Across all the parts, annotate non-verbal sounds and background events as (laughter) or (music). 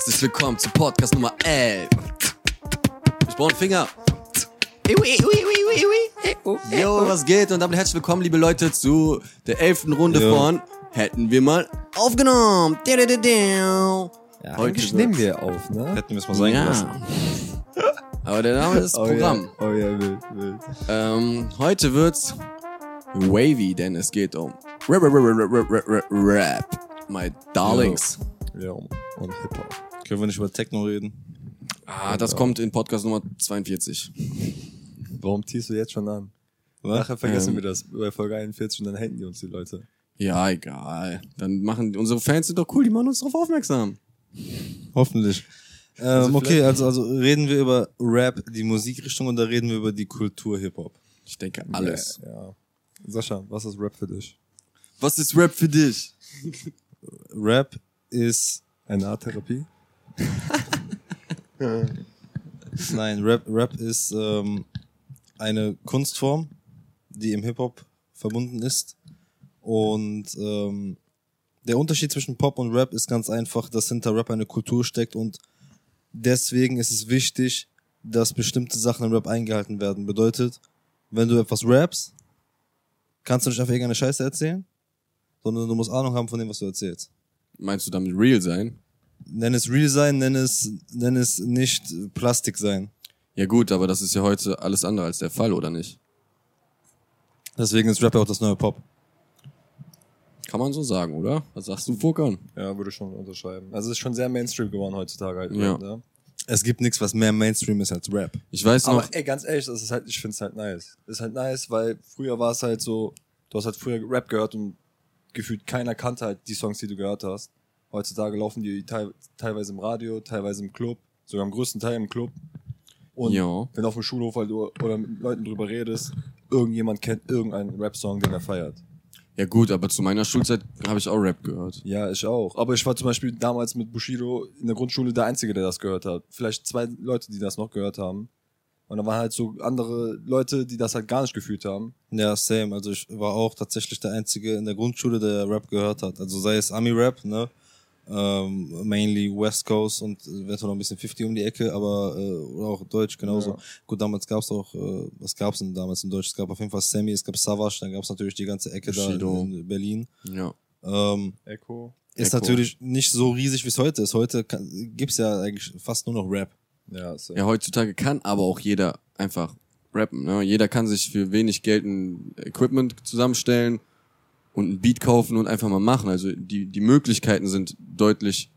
Herzlich willkommen zu Podcast Nummer 11. Ich brauche einen Finger. Yo, was geht? Und damit herzlich willkommen, liebe Leute, zu der elften Runde Jo. von Hätten wir mal aufgenommen. Ja, Heute nehmen wir auf, ne? Hätten wir es mal sein. Ja. Aber der Name ist Oh Programm. ja, oh ja, wild, wild. Ähm, heute wird's wavy, denn es geht um Rap, Rap, Rap, Rap, Rap, Rap, Rap. My darlings. Ja, und Hip-Hop. Können wir nicht über Techno reden? Ah, das kommt in Podcast Nummer 42. Warum tiest du jetzt schon an? Was? Nachher vergessen Ähm. wir das bei Folge 41 und dann haten die uns die Leute. Ja, egal. Dann machen unsere Fans sind doch cool, die machen uns darauf aufmerksam. Hoffentlich. Ähm, Also okay, vielleicht- also, also reden wir über Rap, die Musikrichtung, oder reden wir über die Kultur Hip-Hop? Ich denke alles. Ja, ja. Sascha, was ist Rap für dich? Was ist Rap für dich? Rap ist, Eine Art Therapie? (laughs) nein, Rap, Rap ist ähm, eine Kunstform, die im Hip-Hop verbunden ist. Und ähm, der Unterschied zwischen Pop und Rap ist ganz einfach, dass hinter Rap eine Kultur steckt und deswegen ist es wichtig, dass bestimmte Sachen im Rap eingehalten werden. Bedeutet, wenn du etwas rappst, kannst du nicht einfach irgendeine Scheiße erzählen, sondern du musst Ahnung haben von dem, was du erzählst. Meinst du damit real sein? Nenn es real sein, nenn es, nenn es nicht Plastik sein. Ja gut, aber das ist ja heute alles andere als der Fall, oder nicht? Deswegen ist Rap ja auch das neue Pop. Kann man so sagen, oder? Was sagst du, Furkan? Ja, würde ich schon unterschreiben. Also es ist schon sehr Mainstream geworden heutzutage halt. Ja. Ne? Es gibt nichts, was mehr Mainstream ist als Rap. Ich weiß noch, Aber ey, ganz ehrlich, das ist halt, ich find's halt nice. ist halt nice, weil früher war es halt so, du hast halt früher Rap gehört und gefühlt keiner kannte halt die Songs, die du gehört hast. Heutzutage laufen die teil, teilweise im Radio, teilweise im Club, sogar im größten Teil im Club. Und Ja. wenn du auf dem Schulhof halt oder oder mit Leuten drüber redest, irgendjemand kennt irgendeinen Rap-Song, den er feiert. ja gut, aber zu meiner Schulzeit habe ich auch Rap gehört. Ja, ich auch. Aber ich war zum Beispiel damals mit Bushido in der Grundschule der Einzige, der das gehört hat. Vielleicht zwei Leute, die das noch gehört haben. Und da waren halt so andere Leute, die das halt gar nicht gefühlt haben. Ja, same. Also ich war auch tatsächlich der Einzige in der Grundschule, der Rap gehört hat. Also sei es Ami-Rap, ne? Ähm, mainly West Coast und eventuell noch ein bisschen 50 um die Ecke, aber äh, oder auch Deutsch genauso. Ja. Gut, damals gab's auch, äh, was gab's denn damals in Deutsch? Es gab auf jeden Fall Sammy, es gab Savage, dann gab's natürlich die ganze Ecke Bushido. da in Berlin. Ja. Ähm, Echo. ist Echo. natürlich nicht so riesig, wie es heute ist. Heute kann, gibt's ja eigentlich fast nur noch Rap. Ja, so. Ja, heutzutage kann aber auch jeder einfach rappen. Ne? Jeder kann sich für wenig Geld ein Equipment zusammenstellen und ein Beat kaufen und einfach mal machen. Also die, die Möglichkeiten sind deutlich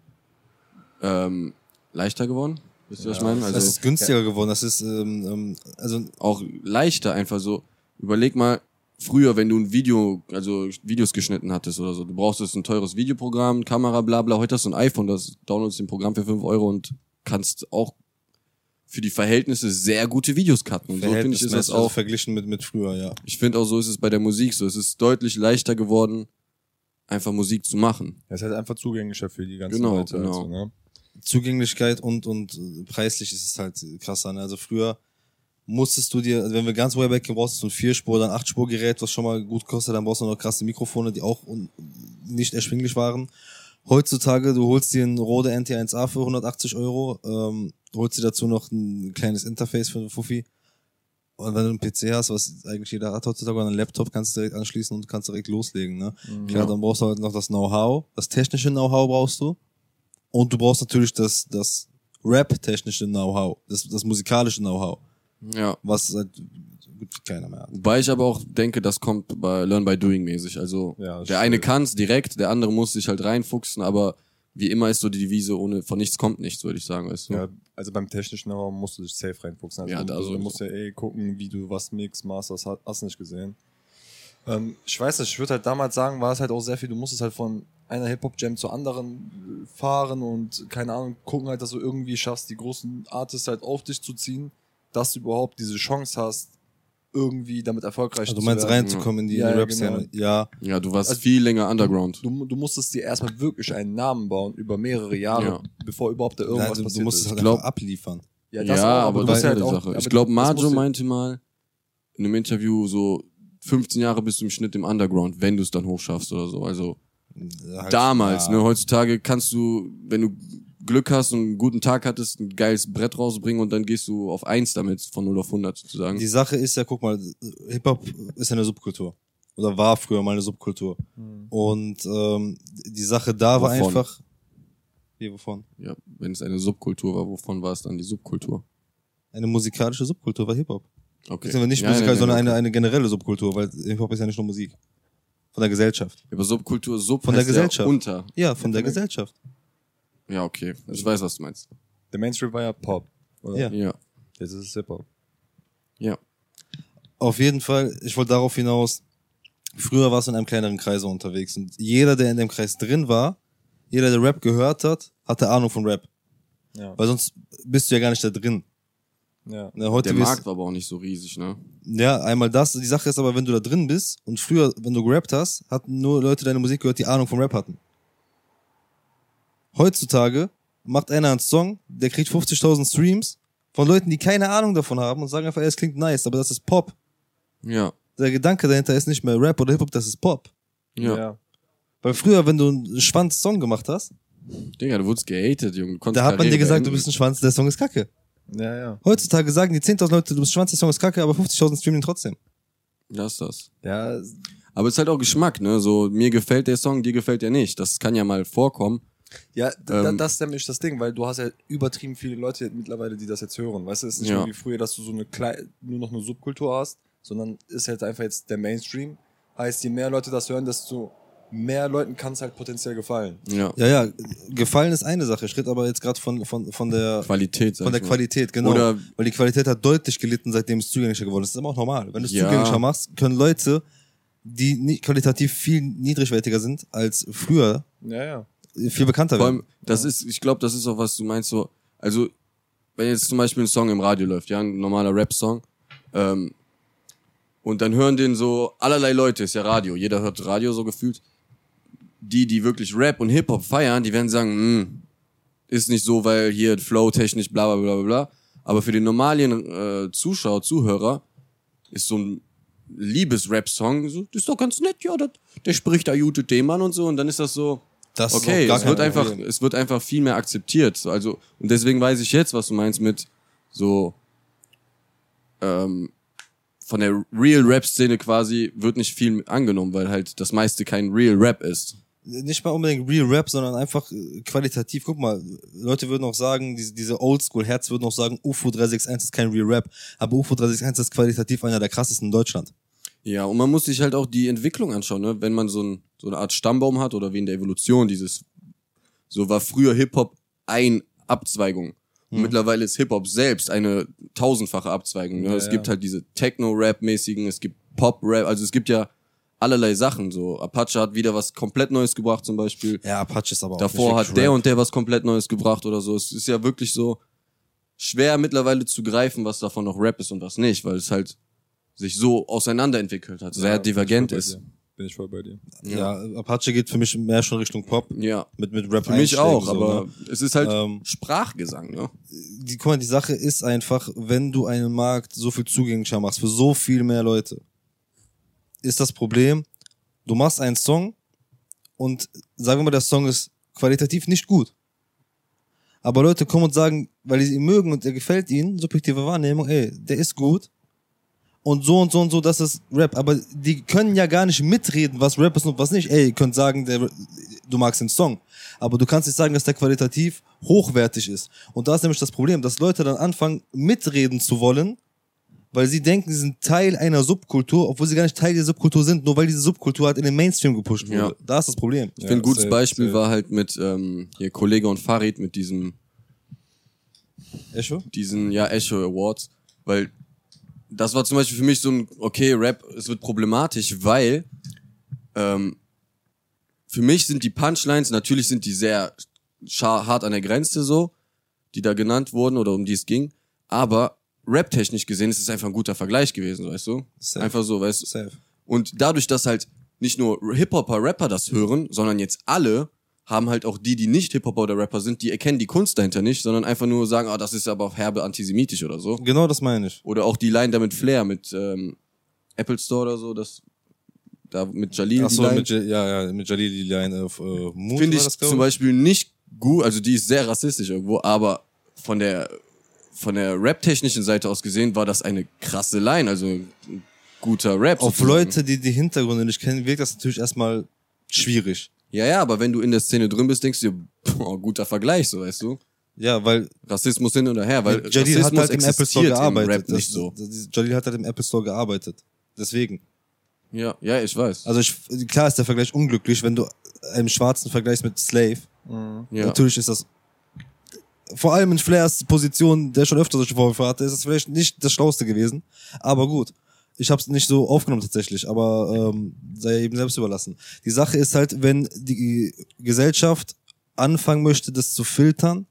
ähm, leichter geworden. Wisst ihr, was ich meine? Also ist günstiger geworden. Das ist, ähm, ähm, also auch leichter einfach so. Überleg mal, früher, wenn du ein Video, also Videos geschnitten hattest oder so, du brauchst ein teures Videoprogramm, Kamera, bla bla. Heute hast du ein iPhone, das downloadst ein Programm für 5 Euro und kannst auch für die Verhältnisse sehr gute Videos cutten. Und so finde ich ist das also auch. verglichen mit, mit früher, ja. Ich finde auch so ist es bei der Musik so. Es ist deutlich leichter geworden, einfach Musik zu machen. Es ist halt einfach zugänglicher für die ganzen Genau, Leute. genau. Also, ne? Zugänglichkeit und, und äh, preislich ist es halt krasser. Ne? Also früher musstest du dir, also wenn wir ganz way back gehen, brauchst du ein Vierspur, dann Achtspur Gerät, was schon mal gut kostet, dann brauchst du noch krasse Mikrofone, die auch nicht erschwinglich waren. Heutzutage, du holst dir einen Rode NT1A für 180 Euro, ähm, holst dir dazu noch ein kleines Interface für einen Fuffi. Und wenn du einen PC hast, was eigentlich jeder hat heutzutage, oder einen Laptop, kannst du direkt anschließen und kannst direkt loslegen. Ne? Klar, dann brauchst du halt noch das Know-how, das technische Know-how brauchst du. Und du brauchst natürlich das, das Rap-technische Know-how, das, das musikalische Know-how, Ja. was halt gut keiner mehr hat. Wobei ich aber auch denke, das kommt bei Learn by Doing mäßig. Also Ja, der eine stimmt. kann's direkt, der andere muss sich halt reinfuchsen, aber wie immer ist so die Devise, ohne von nichts kommt nichts, würde ich sagen, weißt du? Ja, also beim technischen Know-how musst du dich safe reinfuchsen. Also Ja, du, da du musst ja eh gucken, wie du was mix, masters, hast, hast nicht gesehen. Ähm, ich weiß nicht, ich würde halt damals sagen, war es halt auch sehr viel, du musstest halt von einer Hip-Hop-Jam zur anderen äh, fahren und keine Ahnung, gucken halt, dass du irgendwie schaffst, die großen Artists halt auf dich zu ziehen, dass du überhaupt diese Chance hast, irgendwie damit erfolgreich Also zu du meinst werden. reinzukommen in die, Ja, ja, Rap-Szene. genau. Ja, Ja, du warst Also- viel länger Underground. Du, du musstest dir erstmal wirklich einen Namen bauen über mehrere Jahre, Ja. bevor überhaupt da irgendwas du, du passiert musst es ist. halt glaub- einfach abliefern. Ja, das auch, aber, du das ist halt eine auch- Sache. aber Ich glaube, Majo du- meinte mal in einem Interview so 15 Jahre bist du im Schnitt im Underground, wenn du es dann hochschaffst oder so. Also Halt, damals, ja. ne? Heutzutage kannst du, wenn du Glück hast und einen guten Tag hattest, ein geiles Brett rausbringen und dann gehst du auf eins damit von 0 auf 100 sozusagen. Die Sache ist ja, guck mal, Hip-Hop ist ja eine Subkultur. Oder war früher mal eine Subkultur. Und ähm, die Sache da war Wovon? einfach. Wie, wovon? ja, wenn es eine Subkultur war, wovon war es dann die Subkultur? Eine musikalische Subkultur war Hip-Hop. Okay. Beziehungsweise nicht Ja, musikalisch, ja, sondern ja, eine, eine generelle Subkultur, weil Hip-Hop ist ja nicht nur Musik. Von der Gesellschaft. Aber Subkultur, Sub Von der heißt ja Gesellschaft. unter. Ja, von der Gesellschaft. Ja, okay. Ich weiß, was du meinst. Der Mainstream war ja Pop. Oder? Ja. Ja. Jetzt ist es Hip-Hop. Ja. Auf jeden Fall, ich wollte darauf hinaus, früher warst du in einem kleineren Kreis unterwegs und jeder, der in dem Kreis drin war, jeder, der Rap gehört hat, hatte Ahnung von Rap. Ja. Weil sonst bist du ja gar nicht da drin. ja. Ne, heute Der Markt war aber auch nicht so riesig, ne? Ja, einmal das. Die Sache ist aber, wenn du da drin bist und früher, wenn du gerappt hast, hatten nur Leute deine Musik gehört, die Ahnung vom Rap hatten. Heutzutage macht einer einen Song, der kriegt 50.000 Streams von Leuten, die keine Ahnung davon haben und sagen einfach, ey, es klingt nice, aber das ist Pop. Ja. Der Gedanke dahinter ist nicht mehr Rap oder Hip-Hop, das ist Pop. Ja. Weil früher, wenn du einen Schwanz-Song gemacht hast, Digga, du wurdest gehatet, Junge. Da hat man dir gesagt, du bist ein Schwanz, der Song ist kacke. Ja, ja. Heutzutage sagen die 10.000 Leute, du bist Schwanz, der Song ist kacke, aber 50.000 streamen ihn trotzdem. Lass das. Ja, Aber es ist halt auch Geschmack, ne? So, mir gefällt der Song, dir gefällt der nicht. Das kann ja mal vorkommen. Ja, Ähm, das ist nämlich das Ding, weil du hast ja übertrieben viele Leute mittlerweile, die das jetzt hören. Weißt du, es ist nicht Ja. mehr wie früher, dass du so eine klei nur noch eine Subkultur hast, sondern ist halt einfach jetzt der Mainstream. Heißt, je mehr Leute das hören, desto mehr Leuten kann es halt potenziell gefallen. Ja. Ja, ja, gefallen ist eine Sache. Ich rede aber jetzt gerade von, von, von der Qualität, Von der mal. Qualität, genau. Oder- Weil die Qualität hat deutlich gelitten, seitdem es zugänglicher geworden ist. Das ist aber auch normal. Wenn du es Ja. zugänglicher machst, können Leute, die nicht qualitativ viel niedrigwertiger sind als früher, Ja, ja. Viel bekannter Vor werden. allem, das ist, ich glaube, das ist auch, was du meinst, so, also, wenn jetzt zum Beispiel ein Song im Radio läuft, ja, ein normaler Rap-Song, ähm, und dann hören den so allerlei Leute, ist ja Radio, jeder hört Radio so gefühlt. Die, die wirklich Rap und Hip-Hop feiern, die werden sagen, hm, ist nicht so, weil hier Flow technisch bla bla bla bla. Aber für den normalen äh, Zuschauer, Zuhörer ist so ein Liebes-Rap-Song, so, das ist doch ganz nett, ja, das, der spricht da gute Themen an und so, und dann ist das so, Das ist okay, es kein wird einfach, Problem. es wird einfach viel mehr akzeptiert. So, Also, und deswegen weiß ich jetzt, was du meinst mit so ähm, von der Real Rap-Szene quasi wird nicht viel angenommen, weil halt das meiste kein Real Rap ist. Nicht mal unbedingt Real Rap, sondern einfach äh, qualitativ. Guck mal, Leute würden auch sagen, diese, diese Oldschool-Herz würden auch sagen, UFO 361 ist kein Real Rap, aber UFO 361 ist qualitativ einer der krassesten in Deutschland. Ja, und man muss sich halt auch die Entwicklung anschauen, ne? Wenn man so, ein, so eine Art Stammbaum hat oder wie in der Evolution, dieses, so war früher Hip-Hop ein Abzweigung. Und mittlerweile ist Hip-Hop selbst eine tausendfache Abzweigung. Ne? Ja, es ja. gibt halt diese Techno-Rap-mäßigen, es gibt Pop-Rap, also es gibt ja allerlei Sachen. So Apache hat wieder was komplett Neues gebracht zum Beispiel. Ja, Apache ist aber auch Davor hat der Rap. und der was komplett Neues gebracht oder so. Es ist ja wirklich so schwer mittlerweile zu greifen, was davon noch Rap ist und was nicht, weil es halt sich so auseinanderentwickelt hat, sehr Ja, divergent ist. Bin ich voll bei dir. Ja, Apache geht für mich mehr schon Richtung Pop. Ja, Mit, mit Rap für mich auch, so, aber ne? es ist halt Ähm, Sprachgesang, ne? die, guck mal, die Sache ist einfach, wenn du einen Markt so viel zugänglicher machst für so viel mehr Leute, ist das Problem, du machst einen Song und sagen wir mal, der Song ist qualitativ nicht gut. Aber Leute kommen und sagen, weil die ihn mögen und der gefällt ihnen, subjektive Wahrnehmung, ey, der ist gut. Und so und so und so, das ist Rap. Aber die können ja gar nicht mitreden, was Rap ist und was nicht. Ey, ihr könnt sagen, der, du magst den Song. Aber du kannst nicht sagen, dass der qualitativ hochwertig ist. Und da ist nämlich das Problem, dass Leute dann anfangen, mitreden zu wollen, weil sie denken, sie sind Teil einer Subkultur, obwohl sie gar nicht Teil der Subkultur sind, nur weil diese Subkultur halt in den Mainstream gepusht wurde. Ja. Da ist das Problem. Ich finde, ein gutes Beispiel war halt mit ähm, hier Kollege und Farid mit diesem Echo? diesen ja Echo Awards, weil das war zum Beispiel für mich so ein okay Rap, es wird problematisch, weil ähm, für mich sind die Punchlines natürlich sind die sehr hart an der Grenze so, die da genannt wurden oder um die es ging, aber rap-technisch gesehen ist es einfach ein guter Vergleich gewesen, weißt du? Safe. Einfach so, weißt du? Safe. Und dadurch, dass halt nicht nur Hip-Hopper, Rapper das hören, sondern jetzt alle, haben halt auch die, die nicht Hip-Hopper oder Rapper sind, die erkennen die Kunst dahinter nicht, sondern einfach nur sagen, ah, das ist aber auch herbe antisemitisch oder so. Genau das meine ich. Oder auch die Line da mit Flair, mit ähm, Apple Store oder so, das da mit Jalil die Achso, Line. mit, Ja- ja, mit Jalil die Line auf äh, Mut Finde ich das, zum Beispiel nicht gut, also die ist sehr rassistisch irgendwo, aber von der von der rap-technischen Seite aus gesehen war das eine krasse Line, also ein guter Rap. Auf sozusagen. Leute, die die Hintergründe nicht kennen, wirkt das natürlich erstmal schwierig. Ja, ja, aber wenn du in der Szene drin bist, denkst du dir, boah, guter Vergleich, so weißt du. Ja, weil Rassismus hin und her, weil Rassismus hat halt im Apple Store gearbeitet. Rap nicht so. Jalil hat halt im Apple Store gearbeitet. Deswegen. Ja, ja, ich weiß. Also ich, klar ist der Vergleich unglücklich, wenn du einen Schwarzen vergleichst mit Slave. ja. Natürlich ist das vor allem in Flairs Position, der schon öfter solche Vorwürfe hatte, ist das vielleicht nicht das Schlauste gewesen. Aber gut. Ich habe es nicht so aufgenommen tatsächlich, aber ähm, sei eben selbst überlassen. Die Sache ist halt, wenn die Gesellschaft anfangen möchte, das zu filtern,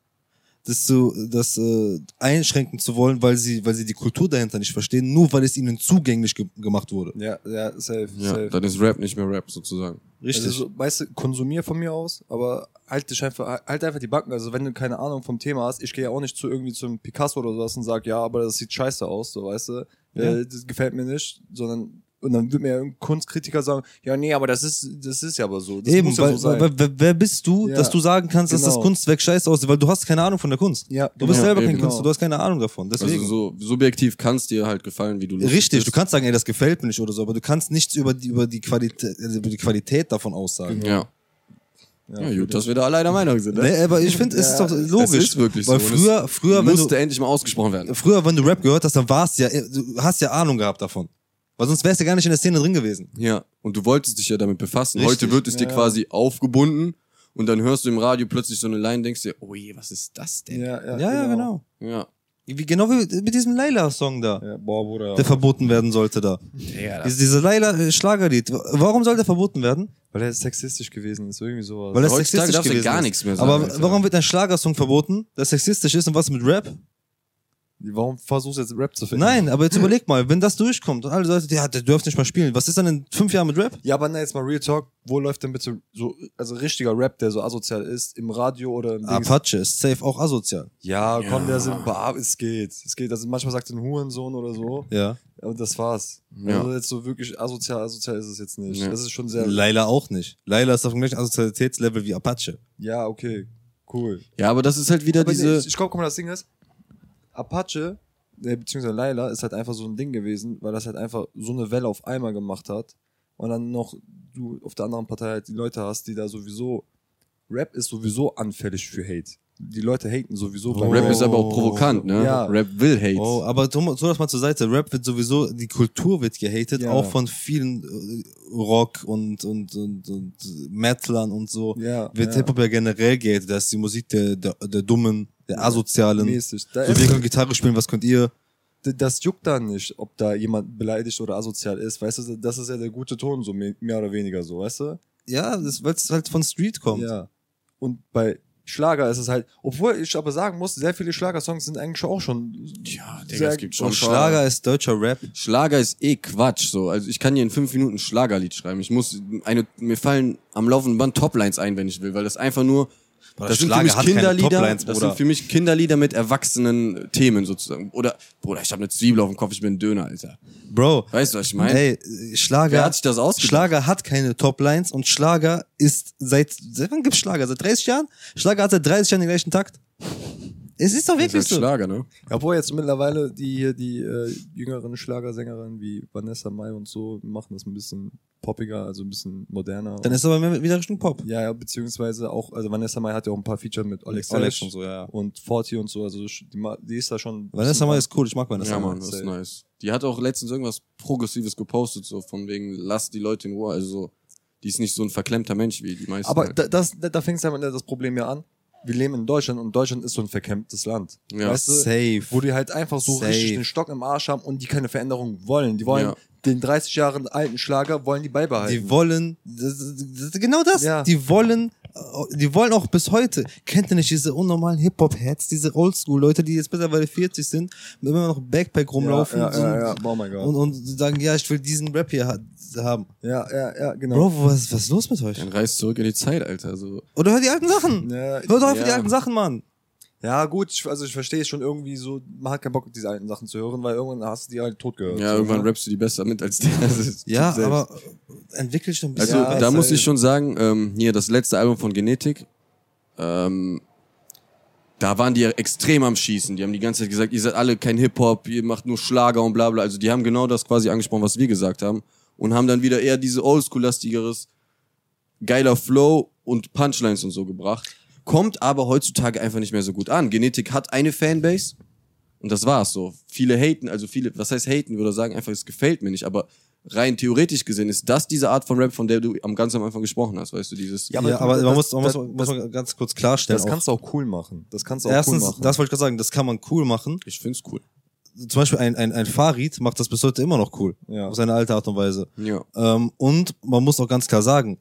das zu, das äh, einschränken zu wollen, weil sie, weil sie die Kultur dahinter nicht verstehen, nur weil es ihnen zugänglich ge gemacht wurde. Ja, ja, safe, ja, safe. dann ist Rap nicht mehr Rap sozusagen. Richtig. Also, so, weißt du, konsumier von mir aus, aber halt dich einfach, halt einfach die Backen. Also wenn du keine Ahnung vom Thema hast, ich gehe ja auch nicht zu irgendwie zum Picasso oder sowas und sag, ja, aber das sieht scheiße aus, so weißt du. Ja. Äh, das gefällt mir nicht, sondern und dann wird mir irgendein Kunstkritiker sagen, ja, nee, aber das ist, das ist ja aber so. Das Eben, muss ja weil, so sein. weil, wer, wer bist du, Ja. dass du sagen kannst, dass das Genau. Kunstwerk scheiße aussieht, weil du hast keine Ahnung von der Kunst. ja, Du bist Ja, selber kein eben. Künstler, du hast keine Ahnung davon. Deswegen. Also so subjektiv kann es dir halt gefallen, wie du lustig Richtig, du bist. kannst sagen, ey, das gefällt mir nicht oder so, aber du kannst nichts über die, über die Qualität, also über die Qualität davon aussagen. Ja. Ja, gut, dass wir da alle einer Meinung sind. Ne? Nee, aber ich finde, es ist doch logisch. Es ist wirklich weil so. Früher, früher, wenn musste du, endlich mal ausgesprochen werden. früher, wenn du Rap gehört hast, dann warst ja, du hast ja Ahnung gehabt davon. Weil sonst wärst du gar nicht in der Szene drin gewesen. Ja, und du wolltest dich ja damit befassen. Richtig, Heute wird es dir ja. quasi aufgebunden und dann hörst du im Radio plötzlich so eine Line und denkst dir, oh je, was ist das denn? ja, ja, Ja, ja, genau. Ja. Wie, genau wie mit diesem Laila-Song da, Ja, boah, Bruder. der verboten werden sollte da. ja Diese, diese Laila-Schlagerlied. Warum soll der verboten werden? Weil er sexistisch gewesen ist, irgendwie sowas. Weil er sexistisch gewesen gar ist. nichts mehr sagen, Aber warum wird ein Schlagersong verboten, der sexistisch ist und was mit Rap? Warum versuchst du jetzt Rap zu finden? Nein, aber jetzt (laughs) überleg mal, wenn das durchkommt und alle Leute, ja, der dürft nicht mal spielen, was ist dann in fünf Jahren mit Rap? Ja, aber na, jetzt mal Real Talk, wo läuft denn bitte so, also richtiger Rap, der so asozial ist, im Radio oder im Dings? Apache ist safe auch asozial. Ja, Ja. komm, der sind, bah, es geht, es geht. Also manchmal sagt er ein Hurensohn oder so, Ja. und das war's. Ja. Also jetzt so wirklich asozial, asozial ist es jetzt nicht. Ja. Das ist schon sehr, Laila auch nicht. Laila ist auf dem gleichen Asozialitätslevel wie Apache. ja, okay, cool. Ja, aber das ist halt wieder Aber diese. nee, ich glaube, guck mal, das Ding ist, Apache, äh, beziehungsweise Laila, ist halt einfach so ein Ding gewesen, weil das halt einfach so eine Welle auf einmal gemacht hat. Und dann noch du auf der anderen Partei halt die Leute hast, die da sowieso. Rap ist sowieso anfällig für Hate. Die Leute haten sowieso. beim Rap Oh. ist aber auch provokant, ne? Ja. Rap will Hate. Oh, aber tu, tu das mal zur Seite. Rap wird sowieso, die Kultur wird gehatet, Ja. auch von vielen äh, Rock und, und, und, und Metalern und so. Ja, Wird ja. Hip-Hop ja generell gehatet. Das ist die Musik der, der, der Dummen, der Asozialen. Mäßig. Da So, wir können Gitarre spielen, was könnt ihr? Das juckt dann nicht, ob da jemand beleidigt oder asozial ist. Weißt du, das ist ja der gute Ton, so mehr oder weniger so, weißt du? Ja, das, weil es halt von Street kommt. Ja. Und bei Schlager ist es halt, obwohl ich aber sagen muss, sehr viele Schlagersongs sind eigentlich auch schon. Ja, Digga, es gibt schon Und Schlager ist deutscher Rap. Schlager ist eh Quatsch. So. Also ich kann hier in fünf Minuten ein Schlagerlied schreiben. Ich muss eine, mir fallen am laufenden Band Toplines ein, wenn ich will, weil das einfach nur. Boah, das sind für mich Kinderlieder. Das sind für mich Kinderlieder mit erwachsenen Themen sozusagen. Oder, Bruder, ich habe eine Zwiebel auf dem Kopf, ich bin ein Döner, Alter. Bro, Weißt du, was ich meine? ey, Schlager, Wer hat sich das ausgedacht? Schlager hat keine Toplines und Schlager ist seit, seit wann gibt's Schlager? Seit 30 Jahren? Schlager hat seit 30 Jahren den gleichen Takt. Es ist doch wirklich so. Schlager, ne? Obwohl jetzt mittlerweile die hier, die äh, jüngeren Schlagersängerinnen wie Vanessa Mai und so machen das ein bisschen poppiger, also ein bisschen moderner. Dann ist aber mehr wieder Richtung Pop. ja, ja, beziehungsweise auch, also Vanessa Mai hat ja auch ein paar Feature mit Alex, Alex Alex und so, ja. und Forti und so, also die, die ist da schon. Vanessa Mai ist cool, ich mag Vanessa Ja, Mai. Mann, das ist nice. Die hat auch letztens irgendwas Progressives gepostet, so von wegen, lass die Leute in Ruhe. Also so, die ist nicht so ein verklemmter Mensch wie die meisten. Aber halt. da, das, da, da fängt ja das Problem ja an. Wir leben in Deutschland und Deutschland ist so ein verkämmtes Land. Ja. Weißt du? Safe. Wo die halt einfach so Safe. richtig den Stock im Arsch haben und die keine Veränderung wollen. Die wollen Ja. den 30 Jahre alten Schlager, wollen die beibehalten. Die wollen, das, das, genau das, Ja. die wollen, die wollen auch bis heute, kennt ihr nicht diese unnormalen Hip-Hop-Heads, diese Oldschool-Leute, die jetzt mittlerweile 40 sind, mit immer noch Backpack rumlaufen Ja, ja, ja, ja. Oh. Und, und sagen, ja, ich will diesen Rap hier haben. ja, ja, ja, genau. Bro, was, was ist los mit euch? Dann reißt zurück in die Zeit, Alter. So. Oder hör die alten Sachen. Ja, Hör doch einfach die ja. alten Sachen, Mann. ja, gut, ich, also ich verstehe es schon irgendwie so, man hat keinen Bock, diese alten Sachen zu hören, weil irgendwann hast du die halt tot gehört. Ja, so, irgendwann ne? rappst du die besser mit als (laughs) der. Ist Ja, selbst. aber entwickel dich doch ein bisschen. Also Ja, da muss halt- ich schon sagen, ähm, hier das letzte Album von Genetik, ähm, da waren die ja extrem am Schießen. Die haben die ganze Zeit gesagt, ihr seid alle kein Hip-Hop, ihr macht nur Schlager und bla bla. Also die haben genau das quasi angesprochen, was wir gesagt haben. Und haben dann wieder eher diese Oldschool-lastigeres, geiler Flow und Punchlines und so gebracht. Kommt aber heutzutage einfach nicht mehr so gut an. Genetik hat eine Fanbase und das war's so. Viele haten, also viele, was heißt haten, würde sagen einfach, es gefällt mir nicht, aber rein theoretisch gesehen ist das diese Art von Rap, von der du am ganz am Anfang gesprochen hast, weißt du, dieses Ja, Ja, aber aber, das- man, muss, man das- muss, muss man ganz kurz klarstellen. Das auch. kannst du auch cool machen. Das kannst du auch Erstens, cool machen. das wollte ich gerade sagen, das kann man cool machen. ich find's cool. Zum Beispiel ein, ein, ein Farid macht das bis heute immer noch cool. Ja. Auf seine alte Art und Weise. Ja. Ähm, und man muss auch ganz klar sagen,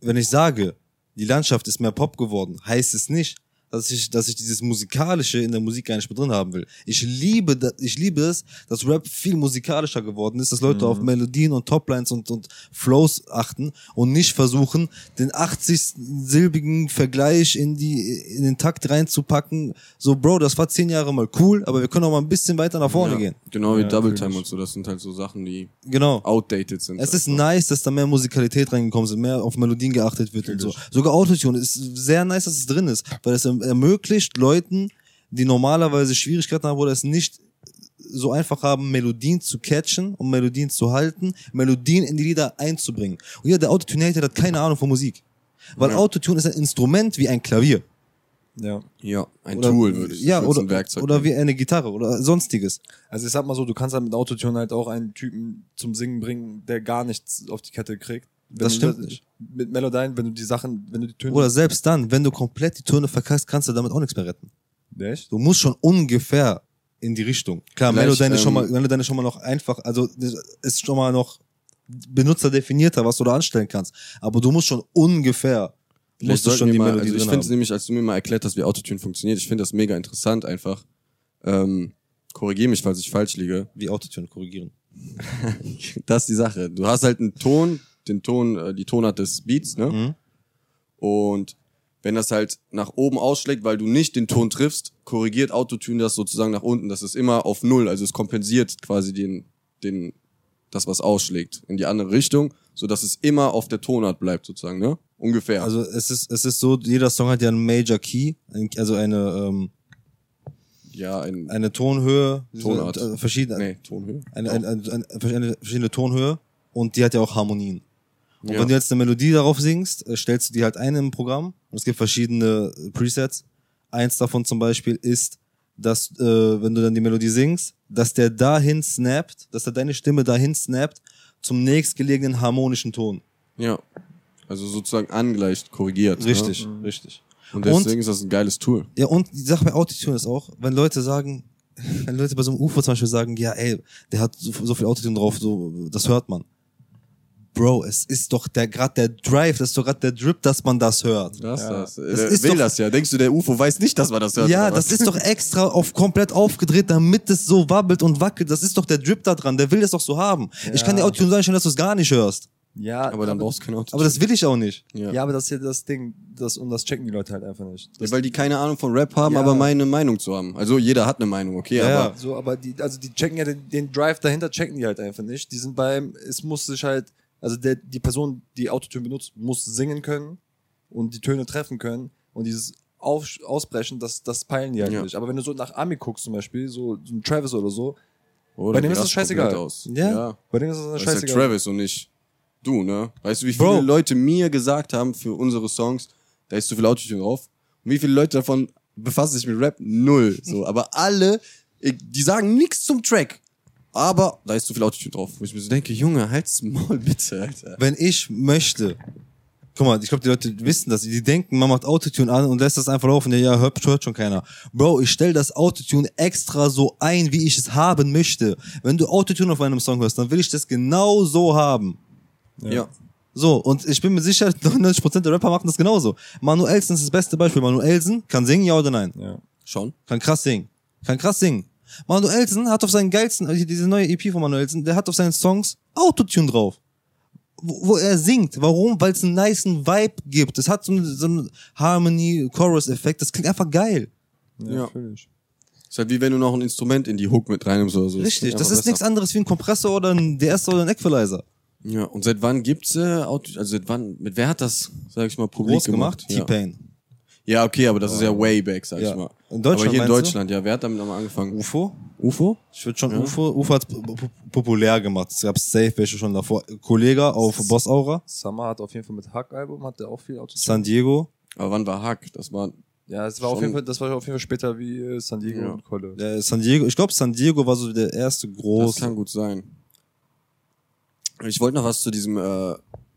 wenn ich sage, die Landschaft ist mehr Pop geworden, heißt es nicht, dass ich, dass ich dieses Musikalische in der Musik gar nicht mehr drin haben will. Ich liebe, ich liebe es, dass Rap viel musikalischer geworden ist, dass Leute auf Melodien und Toplines und, und Flows achten und nicht versuchen, den 80-silbigen Vergleich in die, in den Takt reinzupacken. So, Bro, das war zehn Jahre mal cool, aber wir können auch mal ein bisschen weiter nach vorne ja. gehen. Genau wie Ja, Double natürlich. Time und so, das sind halt so Sachen, die Genau. outdated sind. Es ist einfach. nice, dass da mehr Musikalität reingekommen ist, mehr auf Melodien geachtet wird und so. Sogar Autotune ist sehr nice, dass es drin ist, weil es ermöglicht Leuten, die normalerweise Schwierigkeiten haben oder es nicht so einfach haben, Melodien zu catchen und Melodien zu halten, Melodien in die Lieder einzubringen. Und ja, der Autotune-Hater hat keine Ahnung von Musik. Weil Ja. Autotune ist ein Instrument wie ein Klavier. ja. Ja, ein Oder, Tool würde ich Ja, oder, ein Werkzeug oder wie eine Gitarre oder sonstiges. Also ich sag mal so, du kannst halt mit Autotune halt auch einen Typen zum Singen bringen, der gar nichts auf die Kette kriegt. Das stimmt nicht. Mit Melodyne, wenn du die Sachen, wenn du die Töne... Oder selbst dann, wenn du komplett die Töne verkackst, kannst du damit auch nichts mehr retten. Echt? Du musst schon ungefähr in die Richtung. Klar, Vielleicht, Melodyne ist schon ähm, mal, Melodyne ist schon mal noch einfach, also ist schon mal noch benutzerdefinierter, was du da anstellen kannst. Aber du musst schon ungefähr, musst du schon die mal, Melodie also ich finde nämlich, als du mir mal erklärt hast, wie Autotune funktioniert, ich finde das mega interessant einfach. Ähm, Korrigiere mich, falls ich falsch liege. Wie Autotune korrigieren. (laughs) Das ist die Sache. Du hast halt einen Ton, den Ton, äh, die Tonart des Beats, ne? Mhm. Und wenn das halt nach oben ausschlägt, weil du nicht den Ton triffst, korrigiert Autotune das sozusagen nach unten. Das ist immer auf Null. Also es kompensiert quasi den, den, das, was ausschlägt, in die andere Richtung, so dass es immer auf der Tonart bleibt, sozusagen, ne? Ungefähr. Also es ist, es ist so, jeder Song hat ja einen Major Key, also eine, ähm, ja, ein, eine Tonhöhe, Tonart. äh, verschiedene, nee, Tonhöhe. eine, eine, eine, eine verschiedene Tonhöhe und die hat ja auch Harmonien. Und Ja. wenn du jetzt eine Melodie darauf singst, äh, stellst du die halt ein im Programm und es gibt verschiedene äh, Presets. Eins davon zum Beispiel ist, dass äh, wenn du dann die Melodie singst, dass der dahin snappt, dass er deine Stimme dahin snappt zum nächstgelegenen harmonischen Ton. Ja. Also sozusagen angleicht, korrigiert. Richtig, Ne? richtig. Und deswegen ist das ein geiles Tool. Ja, und die Sache bei Autotune ist auch, wenn Leute sagen, (laughs) wenn Leute bei so einem UFO zum Beispiel sagen, ja, ey, der hat so, so viel Autotune drauf, so, das hört man. Bro, es ist doch der gerade der Drive, das ist doch gerade der Drip, dass man das hört. Das, Ja. das. Das Der ist will doch- das ja. Denkst du, der UFO weiß nicht, dass man das hört? ja, das ist doch extra auf komplett aufgedreht, damit es so wabbelt und wackelt. Das ist doch der Drip da dran, der will das doch so haben. Ich kann dir Autotune sagen, schon, dass du es gar nicht hörst. Ja, Aber dann brauchst du kein Auto. Aber das will ich auch nicht. ja. Ja, aber das ist ja das Ding, das, und das checken die Leute halt einfach nicht. Ja, weil die keine Ahnung von Rap haben, Ja. aber meine Meinung zu haben. Also jeder hat eine Meinung, okay, Ja, aber So, aber die, also die checken ja den, den Drive dahinter, checken die halt einfach nicht. Die sind beim, es muss sich halt, also der, die Person, die Autotune benutzt, muss singen können und die Töne treffen können und dieses Auf, Ausbrechen, das, das peilen die halt Ja. nicht. Aber wenn du so nach Ami guckst zum Beispiel, so, so ein Travis oder so, Oder Bei dem ist das scheißegal. Aus. Ja. ja. bei denen ist das Das ist scheißegal. ja Travis und nicht du, ne? Weißt du, wie viele Bro. Leute mir gesagt haben für unsere Songs, da ist zu viel Autotune drauf? Und wie viele Leute davon befassen sich mit Rap? Null. So, aber alle, die sagen nichts zum Track. Aber da ist zu viel Autotune drauf. Wo ich mir so denke, Junge, halt's Maul (laughs) bitte, Alter. Wenn ich möchte, guck mal, ich glaube, die Leute wissen das, die denken, man macht Autotune an und lässt das einfach laufen. Ja, ja, hört, hört schon keiner. Bro, ich stell das Autotune extra so ein, wie ich es haben möchte. Wenn du Autotune auf einem Song hörst, dann will ich das genau so haben. Ja. So, und ich bin mir sicher, (laughs) 99% der Rapper machen das genauso. Manuelsen ist das beste Beispiel. Manuelsen kann singen, ja oder nein? Ja. Schon? Kann krass singen. Kann krass singen. Manuelsen hat auf seinen geilsten, also diese neue EP von Manuelsen, der hat auf seinen Songs Autotune drauf. Wo, wo er singt. Warum? Weil es einen niceen Vibe gibt. Es hat so einen, so einen Harmony-Chorus-Effekt. Das klingt einfach geil. Ja, Ja. natürlich. Ist halt wie wenn du noch ein Instrument in die Hook mit reinnimmst oder so. Richtig. Das einfach ist besser. nichts anderes wie ein Kompressor oder ein DS oder ein Equalizer. Ja, und seit wann gibt's äh, Auto, also seit wann, mit wer hat das, sag ich mal, publik Groß gemacht. Ja. T-Pain. Ja, okay, aber das ist ja way back, sag Ja. ich mal. In Deutschland, aber hier in meinst du? Deutschland, ja, wer hat damit nochmal angefangen? UFO? UFO? Ich würde schon UFO, UFO hat populär gemacht. Es gab safe welche schon davor. Kollege auf Boss Aura, Summer hat auf jeden Fall mit Hack-Album, hat der auch viel Autos. San Diego, Aber wann war Hack? Das war, Ja, es war auf Schon- jeden Fall, das war auf jeden Fall später wie äh, San Diego Ja. und Kolle. äh, San Diego, ich glaube San Diego war so der erste das große. kann gut sein. Ich wollte noch was zu diesem äh,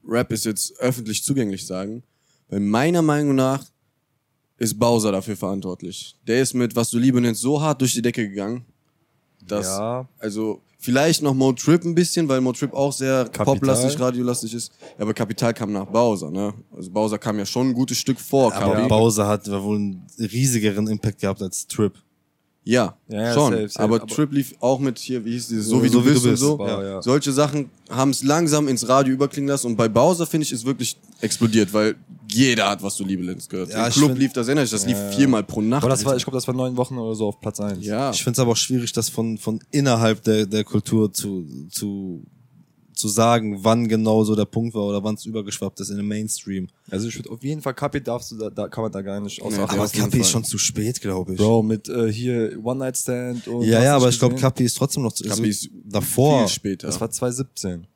Rap ist jetzt öffentlich zugänglich sagen. Weil meiner Meinung nach ist Bowser dafür verantwortlich. Der ist mit Was du Liebe nennst so hart durch die Decke gegangen. Dass, Ja. Also vielleicht noch Mo Trip ein bisschen, weil Mo Trip auch sehr Kapital. poplastig, radiolastig ist. Ja, aber Kapital kam nach Bowser, ne? Also Bowser kam ja schon ein gutes Stück vor Aber Kapi. Bowser hat wohl einen riesigeren Impact gehabt als Trip. Ja, Ja, ja, schon. safe, safe, aber, aber- Trip lief auch mit hier, wie hieß dieses, So- so, wie, so du wie du bist, und so. Wow, ja. Solche Sachen haben es langsam ins Radio überklingen lassen und bei Bowser, finde ich, ist wirklich explodiert, weil jeder hat, was du Liebe nennst gehört. Ja, Im Club find- lief das, erinnere ich, das lief viermal pro Nacht. Aber das war, ich glaube, das war neun Wochen oder so auf Platz eins. ja. Ich finde es aber auch schwierig, das von, von innerhalb der, der Kultur zu, zu, zu sagen, wann genau so der Punkt war oder wann es übergeschwappt ist in den Mainstream. Also ich würde auf jeden Fall Kapi darfst du da, da kann man da gar nicht außer Nee, Aber. Kapi ist schon zu spät, glaube ich. Bro mit äh, hier One Night Stand und ja, ja, aber ich glaube? Kapi ist trotzdem noch zu, also Kapi ist davor. viel später. das war 2017.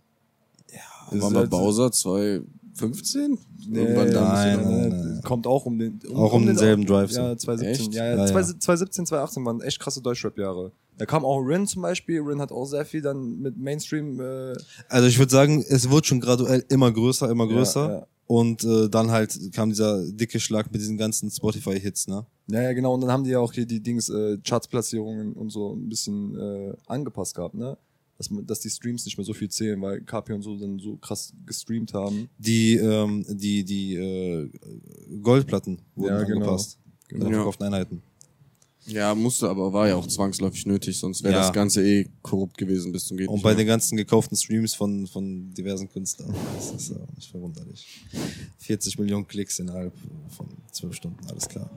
Wann ist war halt- Bowser? 2015? Nee, Irgendwann da. nein, nein, nein. Kommt auch um den um, Auch um denselben Drive, so. Ja, 2017. Echt? Ja, Ja, ja, ja. 2017, 2018 waren echt krasse Deutschrap-Jahre. Da kam auch Rin zum Beispiel. Rin hat auch sehr viel dann mit Mainstream. Äh, Also ich würde sagen, es wird schon graduell immer größer, immer größer. ja. Und äh, dann halt kam dieser dicke Schlag mit diesen ganzen Spotify-Hits, ne? ja, ja, genau. Und dann haben die ja auch hier die Dings, äh, Charts-Platzierungen und so ein bisschen äh, angepasst gehabt, ne? Dass, man- dass die Streams nicht mehr so viel zählen, weil KP und so dann so krass gestreamt haben. Die, ähm, die, die äh, Goldplatten wurden Ja, genau. angepasst. Genau. Ja. verkauften Einheiten. Ja, musste, aber war ja auch zwangsläufig nötig, sonst wäre Ja. das Ganze eh korrupt gewesen bis zum geht Und bei mehr. den ganzen gekauften Streams von, von diversen Künstlern. (laughs) Das ist ja nicht verwunderlich. 40 Millionen Klicks innerhalb von 12 Stunden, alles klar.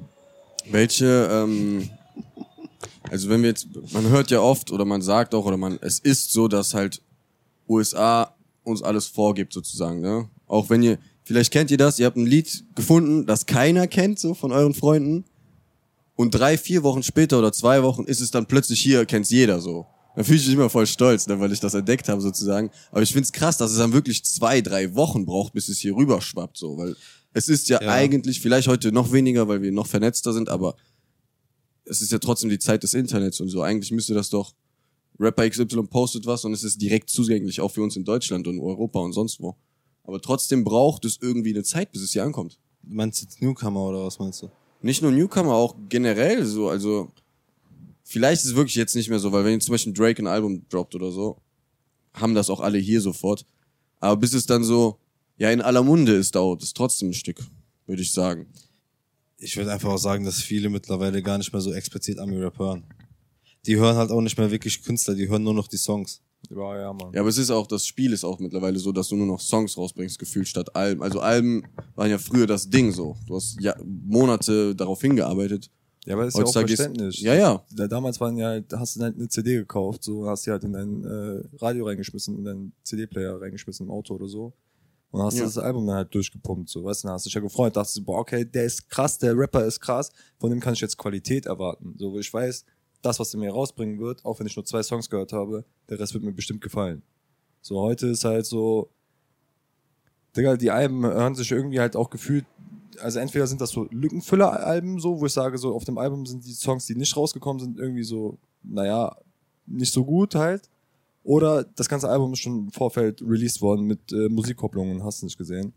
Welche, ähm, also wenn wir jetzt, man hört ja oft oder man sagt auch oder man, es ist so, dass halt USA uns alles vorgibt sozusagen, ne? Auch wenn ihr, vielleicht kennt ihr das, ihr habt ein Lied gefunden, das keiner kennt, so von euren Freunden. Und drei, vier Wochen später oder zwei Wochen ist es dann plötzlich hier, kennt's jeder so. Da fühle ich mich immer voll stolz, ne, weil ich das entdeckt habe sozusagen. Aber ich find's krass, dass es dann wirklich zwei, drei Wochen braucht, bis es hier rüber schwappt, so, weil es ist ja, Ja. eigentlich, vielleicht heute noch weniger, weil wir noch vernetzter sind, aber es ist ja trotzdem die Zeit des Internets und so. Eigentlich müsste das doch Rapper XY postet was und es ist direkt zugänglich, auch für uns in Deutschland und Europa und sonst wo. Aber trotzdem braucht es irgendwie eine Zeit, bis es hier ankommt. Du meinst jetzt Newcomer oder was meinst du? Nicht nur Newcomer, auch generell so. Also vielleicht ist es wirklich jetzt nicht mehr so, weil wenn jetzt zum Beispiel Drake ein Album droppt oder so, haben das auch alle hier sofort. Aber bis es dann so, ja, in aller Munde ist, dauert es trotzdem ein Stück, würde ich sagen. Ich würde einfach auch sagen, dass viele mittlerweile gar nicht mehr so explizit Ami-Rap hören. Die hören halt auch nicht mehr wirklich Künstler, die hören nur noch die Songs. Ja, ja, Mann. Ja, aber es ist auch, das Spiel ist auch mittlerweile so, dass du nur noch Songs rausbringst, gefühlt statt Alben. Also Alben waren ja früher das Ding so. Du hast ja Monate darauf hingearbeitet. Ja, aber ist Heutzutage ja ist- auch verständlich. ja, ja. Da, damals waren ja, da hast du halt eine CD gekauft, so hast du halt in dein äh, Radio reingeschmissen, in deinen CD-Player reingeschmissen im Auto oder so. Und hast Ja. das Album dann halt durchgepumpt, so, weißt du, dann hast du dich ja gefreut, dachtest du, boah, okay, der ist krass, der Rapper ist krass, von dem kann ich jetzt Qualität erwarten. So, wo ich weiß, das, was er mir rausbringen wird, auch wenn ich nur zwei Songs gehört habe, der Rest wird mir bestimmt gefallen. So, heute ist halt so, Digga, die Alben hören sich irgendwie halt auch gefühlt, also entweder sind das so Lückenfüller-Alben so, wo ich sage, so auf dem Album sind die Songs, die nicht rausgekommen sind, irgendwie so, naja, nicht so gut halt. Oder das ganze Album ist schon im Vorfeld released worden mit äh, Musikkopplungen, hast du nicht gesehen.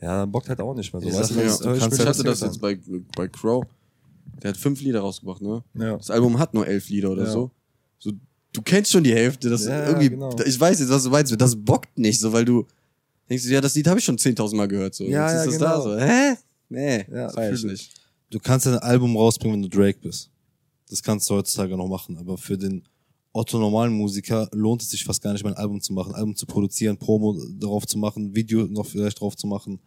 Ja, dann bockt halt auch nicht mehr so. Ich weißt du, sag dann ja, du kannst Ich hatte das jetzt bei, bei Crow. Der hat fünf Lieder rausgebracht, ne? Ja. Das Album hat nur elf Lieder oder Ja. so. so. Du kennst schon die Hälfte. Das Ja, irgendwie, genau. ich weiß jetzt, was du meinst. Das bockt nicht so, weil du denkst, ja, das Lied habe ich schon 10.000 Mal gehört. So. Ja, Jetzt ja, ist das genau. da so. Hä? Nee, Ja, feier ich nicht. Du kannst ein Album rausbringen, wenn du Drake bist. Das kannst du heutzutage noch machen. Aber für den Otto normalen Musiker lohnt es sich fast gar nicht mehr ein Album zu machen, ein Album zu produzieren, Promo darauf zu machen, Video noch vielleicht drauf zu machen,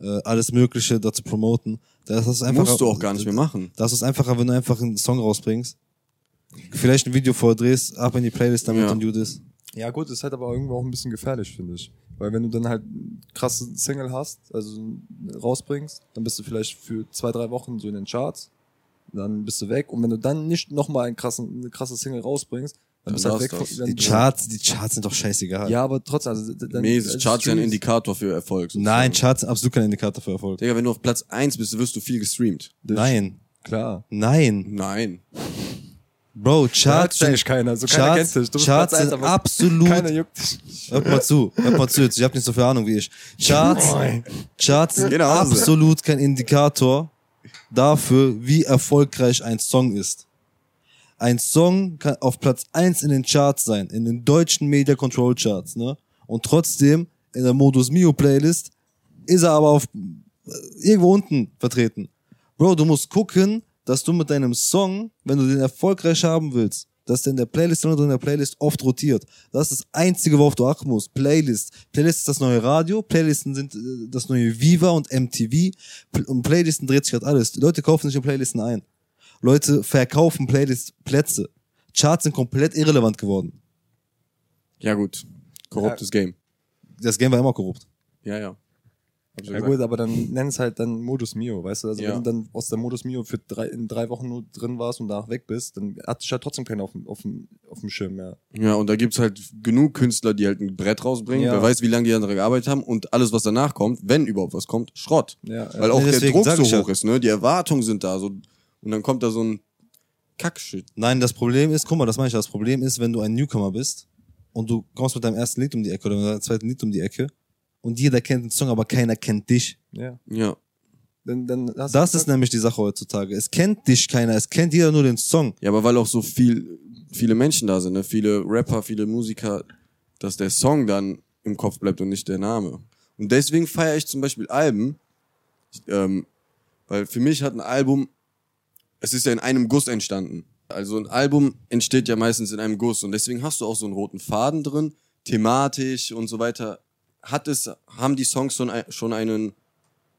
äh, alles Mögliche dazu promoten. Das ist einfach, Musst du auch gar nicht mehr machen. Das ist einfacher, wenn du einfach einen Song rausbringst. Vielleicht ein Video vordrehst, ab in die Playlist damit Ja. und du das. Ja, gut, ist halt aber irgendwo auch ein bisschen gefährlich, finde ich. Weil wenn du dann halt eine krasse Single hast, also rausbringst, dann bist du vielleicht für zwei, drei Wochen so in den Charts, dann bist du weg. Und wenn du dann nicht nochmal ein krassen, eine krasse Single rausbringst, Dann bist du halt weg. Von, Die Charts, die Charts sind doch scheißegal. Ja, aber trotzdem, also dann. Mäßig. also Charts sind ein Indikator für Erfolg. sozusagen. Nein, Charts sind absolut kein Indikator für Erfolg. Digga, wenn du auf Platz 1 bist, wirst du viel gestreamt. Nein. Klar. Nein. Nein. Bro, Charts sind, keiner, so keiner Charts, kennt dich. Du Charts eins, sind absolut, Keiner juckt dich. hört mal zu, hört mal zu, jetzt, ich hab nicht so viel Ahnung wie ich. Charts, Charts sind Hause. absolut kein Indikator dafür, wie erfolgreich ein Song ist. Ein Song kann auf Platz 1 in den Charts sein, in den deutschen Media Control Charts, ne? Und trotzdem in der Modus Mio Playlist ist er aber auf äh, irgendwo unten vertreten. Bro, du musst gucken, dass du mit deinem Song, wenn du den erfolgreich haben willst, dass der in der Playlist und in der Playlist oft rotiert. Das ist das Einzige, worauf du achten musst. Playlist. Playlist ist das neue Radio, Playlisten sind äh, das neue Viva und MTV. Und Playlisten dreht sich gerade alles. Die Leute kaufen sich in Playlisten ein. Leute verkaufen Playlist-Plätze. Charts sind komplett irrelevant geworden. Ja, gut. Korruptes Game. Das Game war immer korrupt. Ja, ja. Ja gesagt. gut, aber dann nenn es halt dann Modus Mio, weißt du? Also Ja. wenn du dann aus der Modus Mio für drei, in drei Wochen nur drin warst und danach weg bist, dann hat dich halt trotzdem keiner auf dem, auf dem, auf dem Schirm mehr. Ja, und da gibt's halt genug Künstler, die halt ein Brett rausbringen. Ja. Wer weiß, wie lange die daran gearbeitet haben. Und alles, was danach kommt, wenn überhaupt was kommt, Schrott. Ja, Weil auch der Druck so ja. hoch ist, ne? Die Erwartungen sind da. So. Und dann kommt da so ein Kackshit. Nein, das Problem ist, guck mal, das meine ich, das Problem ist, wenn du ein Newcomer bist und du kommst mit deinem ersten Lied um die Ecke oder mit deinem zweiten Lied um die Ecke und jeder kennt den Song, aber keiner kennt dich. ja. Ja. Dann, dann hast Das du ist nämlich die Sache heutzutage. Es kennt dich keiner, es kennt jeder nur den Song. Ja, aber weil auch so viel, viele Menschen da sind, ne? Viele Rapper, viele Musiker, dass der Song dann im Kopf bleibt und nicht der Name. Und deswegen feiere ich zum Beispiel Alben, ähm, weil für mich hat ein Album, es ist ja in einem Guss entstanden. Also ein Album entsteht ja meistens in einem Guss und deswegen hast du auch so einen roten Faden drin, thematisch und so weiter. Hat es, haben die Songs schon, schon einen,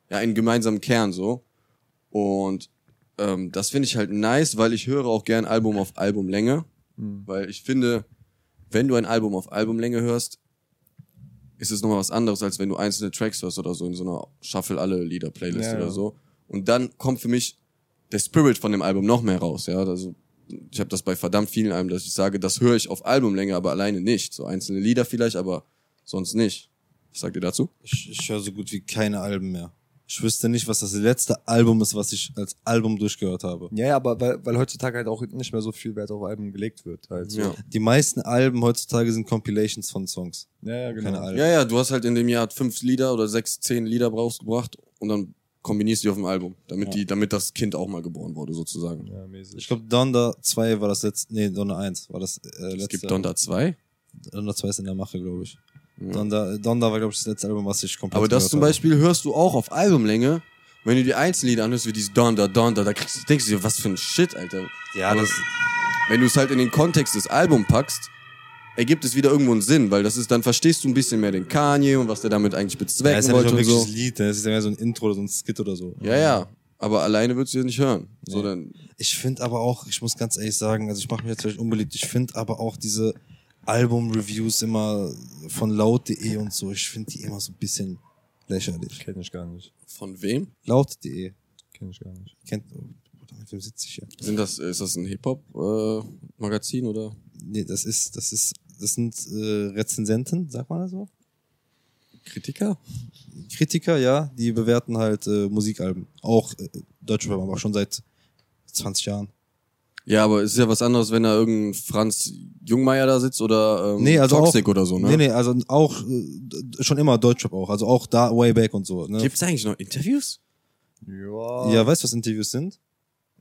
ja, einen gemeinsamen Kern so. Und ähm, das finde ich halt nice, weil ich höre auch gern Album auf Albumlänge. Weil ich finde, wenn du ein Album auf Albumlänge hörst, ist es nochmal was anderes, als wenn du einzelne Tracks hörst oder so in so einer Shuffle alle Lieder Playlist Ja, oder ja. so. Und dann kommt für mich der Spirit von dem Album noch mehr raus, ja. Also ich habe das bei verdammt vielen Alben, dass ich sage, das höre ich auf Albumlänge, aber alleine nicht. So einzelne Lieder vielleicht, aber sonst nicht. Was sagt ihr dazu? Ich, ich höre so gut wie keine Alben mehr. Ich wüsste nicht, was das letzte Album ist, was ich als Album durchgehört habe. Ja, ja, aber weil, weil heutzutage halt auch nicht mehr so viel Wert auf Alben gelegt wird. Halt so. Ja. Die meisten Alben heutzutage sind Compilations von Songs. ja, ja, genau. Keine Alben. Ja, ja, du hast halt in dem Jahr fünf Lieder oder sechs, zehn Lieder brauchst gebracht und dann kombinierst du die auf dem Album, damit die, damit das Kind auch mal geboren wurde, sozusagen. Ja, mäßig. Ich glaube, Donda 2 war das letzte, nee, Donda 1 war das äh, letzte. Es gibt Donda 2. Donda 2 ist in der Mache, glaube ich. Donda, Donda war, glaube ich, das letzte Album, was ich komplett Aber das zum habe. Beispiel hörst du auch auf Albumlänge, wenn du die Einzellieder anhörst, wie dieses Donda, Donda, da kriegst, denkst du dir, was für ein Shit, Alter. Ja, Aber das, wenn du es halt in den Kontext des Albums packst, ergibt es wieder irgendwo einen Sinn, weil das ist, dann verstehst du ein bisschen mehr den Kanye und was der damit eigentlich ja, bezwecken ist ja nicht wollte mal und wirklich so. das Lied, ne? das ist ja mehr so ein Intro oder so ein Skit oder so. Ja, ja. Aber alleine würdest du ja nicht hören. So dann, Ich finde aber auch, ich muss ganz ehrlich sagen, also ich mache mich jetzt vielleicht unbeliebt, ich finde aber auch diese Album-Reviews immer von laut.de und so, ich finde die immer so ein bisschen lächerlich. Kenn ich gar nicht. von wem? Laut.de, Kenn ich gar nicht. kennt, mit wem sitze ich hier? Sind das, ist das ein Hip-Hop-Magazin oder? Nee, das ist, das ist, das sind äh, Rezensenten, sagt man das so? Kritiker? Kritiker, ja, die bewerten halt äh, Musikalben. Auch äh, deutsche Rapper, aber schon seit 20 Jahren. Ja, aber es ist ja was anderes, wenn da irgendein Franz Jungmeier da sitzt oder ähm, Nee, also Toxic auch, oder so, ne? Nee, nee, also auch äh, schon immer Deutschrap auch, also auch da way back und so. Ne? Gibt's eigentlich noch Interviews? Ja. Ja, weißt du, was Interviews sind?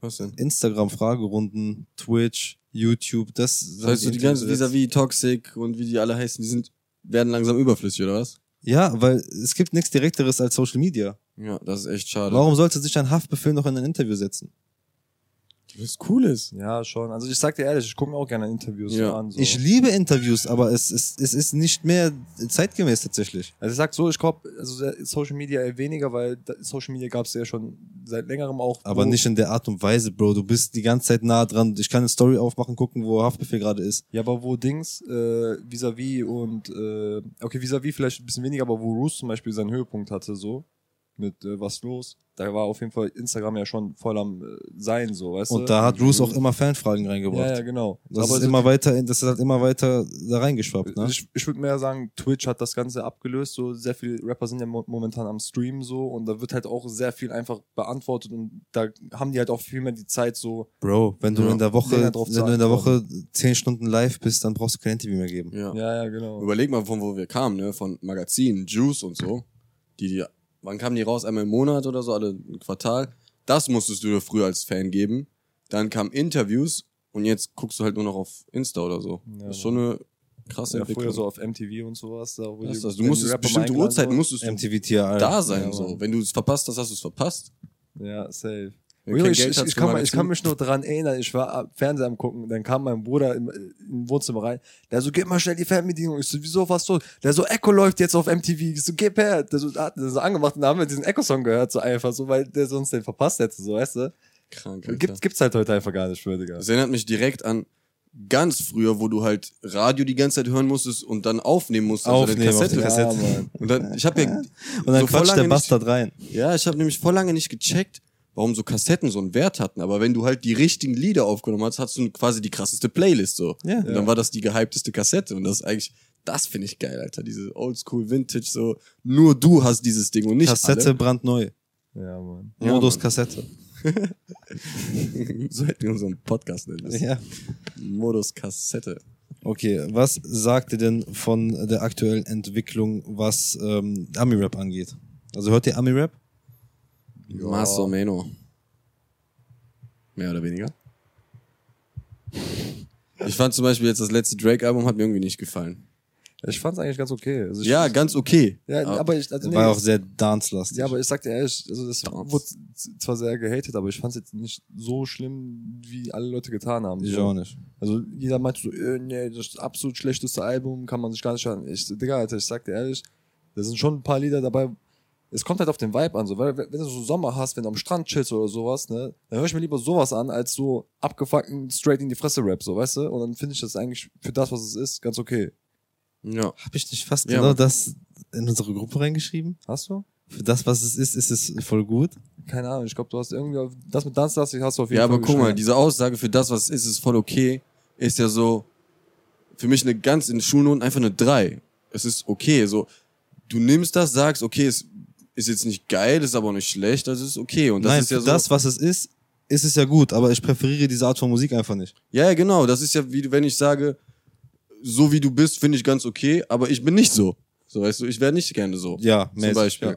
Was denn? Instagram-Fragerunden, Twitch, YouTube, das. Das heißt, so die ganzen vis-à-vis Toxic und wie die alle heißen, die sind, werden langsam überflüssig, oder was? Ja, weil es gibt nichts Direkteres als Social Media. Ja, das ist echt schade. Warum sollte sich ein Haftbefehl noch in ein Interview setzen? Was cool ist. Ja, schon. Also ich sag dir ehrlich, ich gucke mir auch gerne Interviews Ja. an. So. Ich liebe Interviews, aber es ist, es ist nicht mehr zeitgemäß tatsächlich. Also ich sag so, ich glaube, also Social Media eher weniger, weil Social Media gab es ja schon seit längerem auch. Aber nicht in der Art und Weise, Bro. Du bist die ganze Zeit nah dran. Ich kann eine Story aufmachen, gucken, wo Haftbefehl gerade ist. Ja, aber wo Dings, äh, vis-à-vis und, äh, okay, vis-à-vis vielleicht ein bisschen weniger, aber wo Roos zum Beispiel seinen Höhepunkt hatte, so, mit äh, was los, da war auf jeden Fall Instagram ja schon voll am äh, Sein, so, weißt du? Und da hat Roos auch immer Fanfragen reingebracht. Ja, ja, genau. Das aber ist immer weiter, in- das ist halt immer weiter da reingeschwappt, ne? Ich, ich würde mehr sagen, Twitch hat das Ganze abgelöst. So sehr viele Rapper sind ja mo momentan am Stream so und da wird halt auch sehr viel einfach beantwortet und da haben die halt auch viel mehr die Zeit so. Bro, wenn du Ja. in der Woche, wenn du in der Woche zehn Stunden live bist, dann brauchst du kein Interview mehr geben. Ja. Ja, ja, genau. Überleg mal, von wo wir kamen, ne? Von Magazinen, Juice und so. Die, die, wann kamen die raus? Einmal im Monat oder so, alle ein Quartal. Das musstest du dir früher als Fan geben. Dann kamen Interviews und jetzt guckst du halt nur noch auf Insta oder so. Ja, das ist schon eine krasse Ja, Entwicklung. früher so auf MTV und sowas. Da, wo Das das. Du musstest bestimmte Uhrzeiten musstest du MTV da sein. Ja, so. Wenn du es verpasst hast, hast du es verpasst. Ja, safe. Kein ich, Geld ich, ich, kann mal, ich kann mich nur dran erinnern, ich war am Fernseher am gucken, dann kam mein Bruder im, im Wohnzimmer rein, der so, gib mal schnell die Fernbedienung. Ich so, wieso, was so? Der so, Echo läuft jetzt auf MTV. Ich so, gib her. Der so, hat der so angemacht und dann haben wir diesen Echo-Song gehört, so einfach, so, weil der sonst den verpasst hätte, so, weißt du? Krank. Alter. Gibt, gibt's halt heute einfach gar nicht, für, Digga. Das erinnert mich direkt an ganz früher, wo du halt Radio die ganze Zeit hören musstest und dann aufnehmen musstest. also Aufnehmen auf die Kassette. Kassette. Ja. Und dann, ich habe ja (laughs) Und dann so quatscht der Bastard rein. Ja, ich habe nämlich voll lange nicht gecheckt, warum so Kassetten so einen Wert hatten. Aber wenn du halt die richtigen Lieder aufgenommen hast, hast du quasi die krasseste Playlist so. Ja. Und dann war das die gehypteste Kassette. Und das ist eigentlich, das finde ich geil, Alter. Diese Oldschool Vintage, so nur du hast dieses Ding und nicht Kassette brandneu. Ja, Mann. Ja, Modus Mann. Kassette. alle. (laughs) so hätten wir unseren Podcast nennen müssen. Ja. Modus Kassette. Okay, was sagt ihr denn von der aktuellen Entwicklung, was ähm, Ami-Rap angeht? Also hört ihr Ami-Rap? Más o menos. Mehr oder weniger. Ich fand zum Beispiel jetzt das letzte Drake-Album hat mir irgendwie nicht gefallen. Ich fand's eigentlich ganz okay. Also ich, Ja, ganz okay. ja, Aber- aber ich, also, nee, War auch sehr dance-lastig. Ja, aber ich sag dir ehrlich, also das Dance. wurde zwar sehr gehatet, aber ich fand's jetzt nicht so schlimm, wie alle Leute getan haben. ich so. auch nicht. Also jeder meinte so, äh, nee, das ist das absolut schlechteste Album, kann man sich gar nicht hören. Ich, Digga, Alter, ich sag dir ehrlich, da sind schon ein paar Lieder dabei. Es kommt halt auf den Vibe an, so, weil wenn du so Sommer hast, wenn du am Strand chillst oder sowas, ne, dann höre ich mir lieber sowas an, als so abgefuckten straight in die Fresse Rap, so, weißt du? Und dann finde ich das eigentlich für das, was es ist, ganz okay. Ja. Habe ich nicht fast Ja, genau das in unsere Gruppe reingeschrieben? Hast du? Für das, was es ist, ist es voll gut. Keine Ahnung, ich glaube, du hast irgendwie, auf- das mit Dance hast du auf jeden Ja, Fall aber guck mal, diese Aussage für das, was es ist, ist voll okay, ist ja so für mich eine ganz in Schulnoten einfach eine 3. Es ist okay, so du nimmst das, sagst, okay, es ist jetzt nicht geil, ist aber auch nicht schlecht, das ist okay und das Nein, ist ja für so das, was es ist, ist es ja gut, aber ich präferiere diese Art von Musik einfach nicht. Ja, ja, genau. Das ist ja wie wenn ich sage, so wie du bist, finde ich ganz okay, aber ich bin nicht so. So weißt du, ich wäre nicht gerne so. Ja, zum mäßig, Beispiel. ja.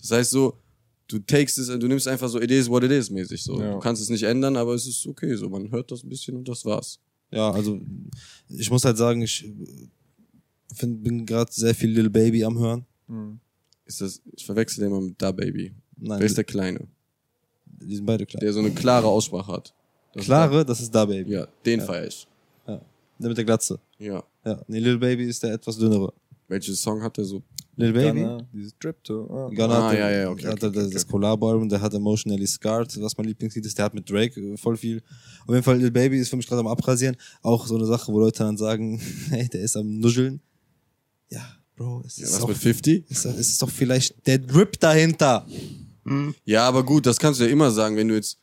Das heißt so, du takest es, du nimmst einfach so, it is what it is mäßig so. Ja. Du kannst es nicht ändern, aber es ist okay. So, man hört das ein bisschen und das war's. Ja, also ich muss halt sagen, ich find, bin gerade sehr viel Lil Baby am Hören. Hm. Ist das? Ich verwechsel den immer mit Da Baby. Nein, Wer ist der Kleine, die sind beide klar. der so eine klare Aussprache hat? Das ist Klare, das ist Da Baby. ja, den feier ich. Ja. Der mit der Glatze. Ja. Ja. Nee, Lil Baby ist der etwas dünnere. Welches Song hat der so? Lil Baby? Gunna, dieses Drip to. Ah. Gunna Ah, hat ja, ja, okay, hat okay, das, okay, das Collabo-Album, der hat Emotionally Scarred, was mein Lieblingslied ist, der hat mit Drake äh, voll viel. Auf jeden Fall, Lil Baby ist für mich gerade am Abrasieren. Auch so eine Sache, wo Leute dann sagen, (laughs) hey, der ist am Nuscheln. Ja, Bro, es Ja, ist, was auch, mit 50? es ist, es ist doch vielleicht der Drip dahinter. Ja, aber gut, das kannst du ja immer sagen, wenn du jetzt,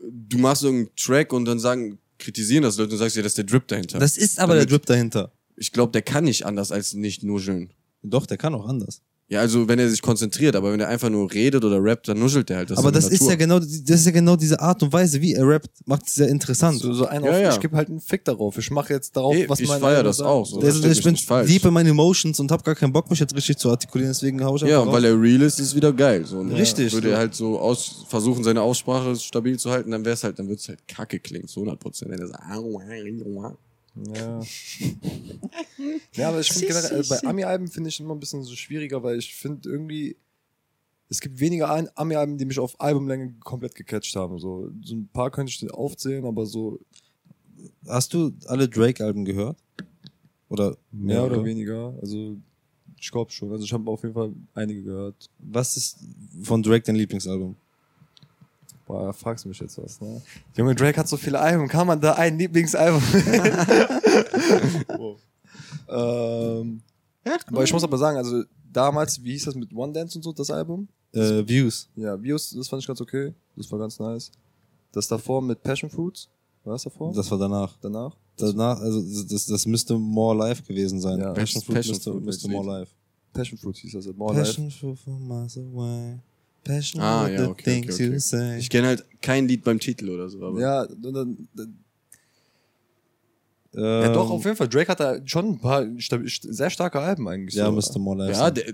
du machst irgendeinen Track und dann sagen, kritisieren das Leute und sagst ja, das ist der Drip dahinter. Das ist aber Damit- der Drip dahinter. ich glaube, der kann nicht anders als nicht nuscheln. Doch, der kann auch anders. Ja, also wenn er sich konzentriert, aber wenn er einfach nur redet oder rappt, dann nuschelt er halt. Das aber ist das seine ist ja Natur. genau, das ist ja genau diese Art und Weise, wie er rappt, macht es sehr interessant. So, so ein Ja, auf, ja. ich gebe halt einen Fick darauf. Ich mache jetzt darauf, Ey, was ich mein feier Album das sagt. auch so. Der- versteht ich bin deep in meine Emotions und hab gar keinen Bock, mich jetzt richtig zu artikulieren, deswegen hau ich Ja, einfach weil er real ist, ist wieder geil. So, ne? Richtig. Würde er halt so aus, versuchen, seine Aussprache stabil zu halten, dann wär's halt, dann wird's halt kacke klingen, zu 100 Prozent. Wenn er sagt, Ja. (laughs) ja, aber ich finde generell, äh, bei Ami-Alben finde ich immer ein bisschen so schwieriger, weil ich finde irgendwie, es gibt weniger Ami-Alben, die mich auf Albumlänge komplett gecatcht haben. So, so ein paar könnte ich aufzählen, aber so Hast du alle Drake-Alben gehört? Oder mehr oder weniger. Also ich glaube schon. Also ich habe auf jeden Fall einige gehört. Was ist von Drake dein Lieblingsalbum? Boah, fragst du mich jetzt was, ne? Junge, Drake hat so viele Alben. Kann man da ein Lieblingsalbum? (laughs) wow. ähm, aber ich muss aber sagen, also damals, wie hieß das mit One Dance und so, das Album? Äh, Views. Ja, Views, das fand ich ganz okay. Das war ganz nice. Das davor mit Passion Fruits. War das davor? Das war danach. danach? Danach, also das, das müsste More Life gewesen sein. Ja. Passion Fruit Passion müsste, Fruit, müsste das More Life. Passion Fruits hieß das. More Life. Passion Fruit from miles away. Passion Ah, ja, the okay, okay, things okay. you say. Ich kenne halt kein Lied beim Titel oder so. Aber Ja, dann, dann, ähm, ja, doch, auf jeden Fall. Drake hat da schon ein paar sehr starke Alben eigentlich. Ja, so. More Life ja der,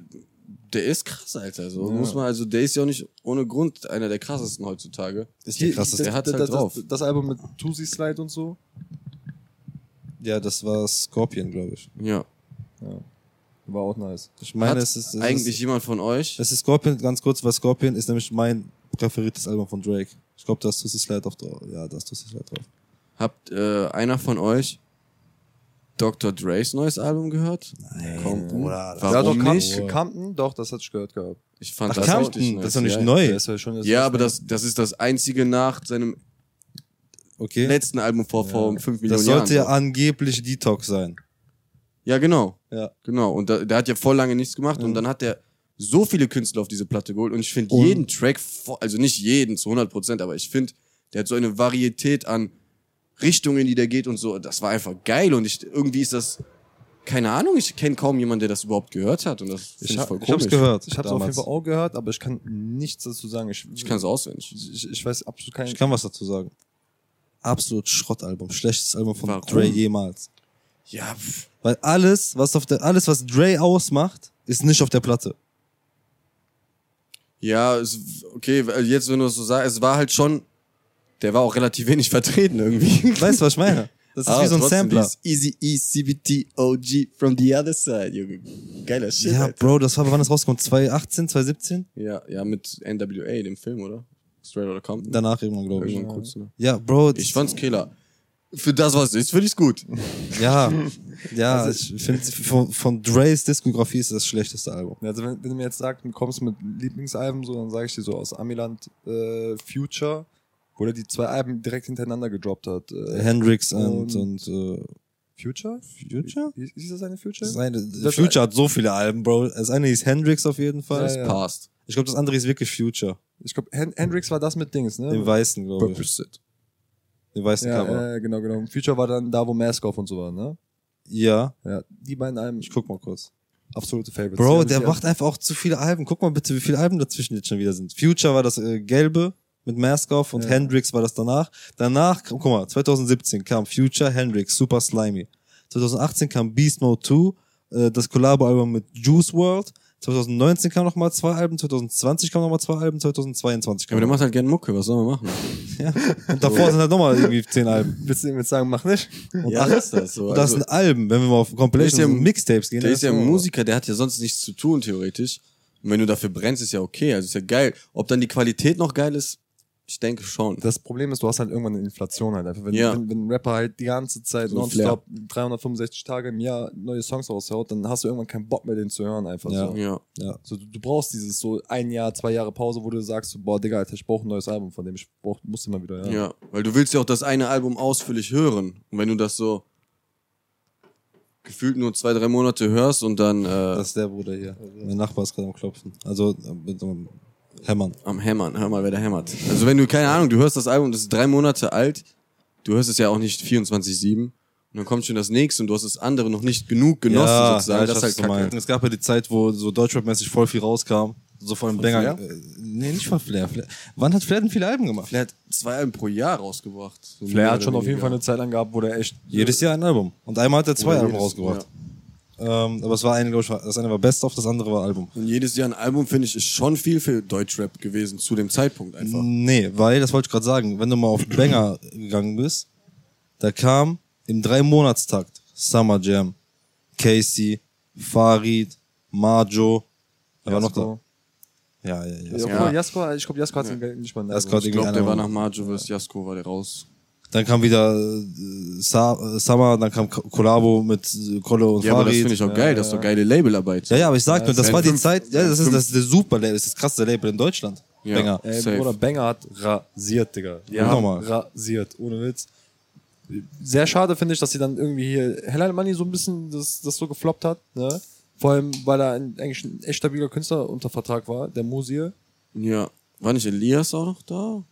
der ist krass, Alter. So Ja. muss man, also der ist ja auch nicht ohne Grund einer der krassesten heutzutage. ist der krasseste. Der hat das, halt das, drauf. Das, das Album mit Tusi Slide und so. Ja, das war Scorpion, glaube ich. Ja. War auch nice. Ich meine, Hat es ist, es eigentlich ist, jemand von euch? es ist Scorpion, ganz kurz, weil Scorpion ist nämlich mein präferiertes Album von Drake. Ich glaube, da ist Tussi Slide auf drauf. Ja, da ist Tussi Slide drauf. Habt äh, einer von euch Dr. Dre's neues Album gehört? Nein, Compton? Bruder, das- ja, doch, Warum Compton, nicht? Compton, doch, das hatte ich gehört gehabt. Ich fand Ach, das Compton, richtig nice. das ist doch nicht ja. neu. Ist ja schon jetzt Ja, aber das, das ist das einzige nach seinem Okay. letzten Album vor, vor fünf Millionen Das sollte ja Jahren. angeblich Detox sein. Ja, genau. Ja. Genau. Und da, der hat ja voll lange nichts gemacht und dann hat der so viele Künstler auf diese Platte geholt und ich finde jeden Track, also nicht jeden zu 100 Prozent, aber ich finde, der hat so eine Varietät an Richtungen, die der geht und so. Das war einfach geil und ich, irgendwie ist das, keine Ahnung, ich kenne kaum jemanden, der das überhaupt gehört hat und das finde ich, hab- voll Ich komisch. hab's gehört. Ich habe es auf jeden. Fall auch gehört, aber ich kann nichts dazu sagen. Ich, Ich kann es auswendig. ich, ich weiß absolut keinen. Ich kann was dazu sagen. Absolut Schrottalbum. Schlechtes Album von Warum? Dre jemals. Ja, pff. Weil alles, was auf der, alles, was Dre ausmacht, ist nicht auf der Platte. ja, es, okay, jetzt wenn du es so sagst, es war halt schon, der war auch relativ wenig vertreten irgendwie. (laughs) Weißt du, was ich meine? Das ist Ah, wie so ein Sampler. Easy E CBT OG from the other side, Junge. Geiler Shit. Ja, Alter. Bro, das war, wann das rauskommt? 2018, 2017? Ja, ja, mit NWA, dem Film, oder? Straight Outta Compton. Danach irgendwann, glaube ich. Irgendwann kurz, ne? Ja, Bro. Ich fand's Killer. Für das, was es ist, finde ich's gut. Ja, (laughs) ja, Also- ich finde, von, von Dre's Diskografie ist das schlechteste Album. Also wenn, wenn du mir jetzt sagst, du kommst mit Lieblingsalben so, dann sage ich dir so aus Amiland äh, Future, wo der die zwei Alben direkt hintereinander gedroppt hat. Äh, Hendrix und, und- und äh, Future? Future? Wie, ist das eine Future? Das eine, Das- Future hat so viele Alben, Bro. Das eine hieß Hendrix auf jeden Fall. Ja, ja. Passt. Ich glaube, das andere ist wirklich Future. Ich glaube, Hendrix war das mit Dings, ne? Den weißen, glaube ich. Purpose Den weißen ja, Cover. äh, genau, genau. Future war dann da, wo Mask Off und so war, ne? Ja, Ja, die beiden Alben, ich guck mal kurz. absolute Favorites. Bro, der macht einfach auch zu viele Alben. Guck mal bitte, wie viele Alben dazwischen jetzt schon wieder sind. Future war das äh, gelbe mit Mask Off und Ja. Hendrix war das danach. Danach, guck mal, 2017 kam Future, Hendrix, Super Slimy. 2018 kam Beast Mode 2, äh, das Collabo-Album mit Juice World. 2019 kam noch mal zwei Alben, 2020 kam noch mal zwei Alben, 2022 Ja, kam aber der noch macht halt gerne Mucke, was soll man machen? (laughs) ja. Und davor sind halt nochmal irgendwie zehn Alben. Willst du ihm jetzt sagen, mach nicht? Und Ja, ach, ist das so. und das Also- sind Alben, wenn wir mal auf Compilations ja- und Mixtapes gehen. Der ist ja so- Musiker, der hat ja sonst nichts zu tun, theoretisch. Und wenn du dafür brennst, ist ja okay. Also ist ja geil. Ob dann die Qualität noch geil ist, ich denke schon. Das Problem ist, du hast halt irgendwann eine Inflation halt einfach. Wenn, Ja. wenn, wenn ein Rapper halt die ganze Zeit So nonstop 365 Tage im Jahr neue Songs raushaut, dann hast du irgendwann keinen Bock mehr, den zu hören einfach Ja. so. Ja. Ja. So, du, du brauchst dieses so ein Jahr, zwei Jahre Pause, wo du sagst, boah, Digga, Alter, ich brauche ein neues Album, von dem ich brauch, muss immer wieder, ja. Ja, weil du willst ja auch das eine Album ausführlich hören. Und wenn du das so gefühlt nur zwei, drei Monate hörst und dann äh, Das ist der Bruder hier. Mein Nachbar ist gerade am Klopfen. Also äh, mit einem Hämmern. am Hämmern, hör mal, wer da hämmert. Also wenn du, keine Ahnung, du hörst das Album, das ist drei Monate alt, du hörst es ja auch nicht 24-7 und dann kommt schon das nächste und du hast das andere noch nicht genug genossen sozusagen. ich das ist halt kacke. Es gab ja die Zeit, wo so Deutschrap-mäßig voll viel rauskam. So von dem Banger. Flair? Äh, nee, nicht von Flair. Flair. Wann hat Flair denn viele Alben gemacht? Flair hat zwei Alben pro Jahr rausgebracht. So Flair hat schon auf jeden Fall eine Zeit lang gehabt, wo der echt. Jedes Jahr ein Album. Und einmal hat er zwei Alben rausgebracht. Ähm, aber es war eine, glaube ich, war- das eine war Best of, das andere war Album. Und jedes Jahr ein Album, finde ich, ist schon viel für Deutschrap gewesen zu dem Zeitpunkt einfach. Nee, weil, das wollte ich gerade sagen, wenn du mal auf Banger gegangen bist, da kam im Drei-Monatstakt Summer Jam, Casey, Farid, Marjo, wer war noch da? Ja, ja, ja. Ja, Jasko. ja. Jasko, ich glaube, Jasko hat ja. nicht mal Jasko hat Ich glaube, der war nach Marjo vs. Jasko, war der raus. Dann kam wieder äh, Sa Summer, dann kam Kollabo mit Kolle und Ja, aber das finde ich auch geil, das ist doch geile Labelarbeit. ja, ja, aber ich sag nur, das war die fünf- Zeit, ja, das ist, das ist der super Label, das ist das krasse Label in Deutschland. Ja. Banger. Ey, Safe. Bruder, Banger hat rasiert, Digga. Die Ja, haben nochmal. rasiert, ohne Witz. Sehr schade finde ich, dass sie dann irgendwie hier Hellal Money so ein bisschen das, das so gefloppt hat, ne? Vor allem, weil er ein, eigentlich ein echt stabiler Künstler unter Vertrag war, der Musier. Ja. War nicht Elias auch noch da?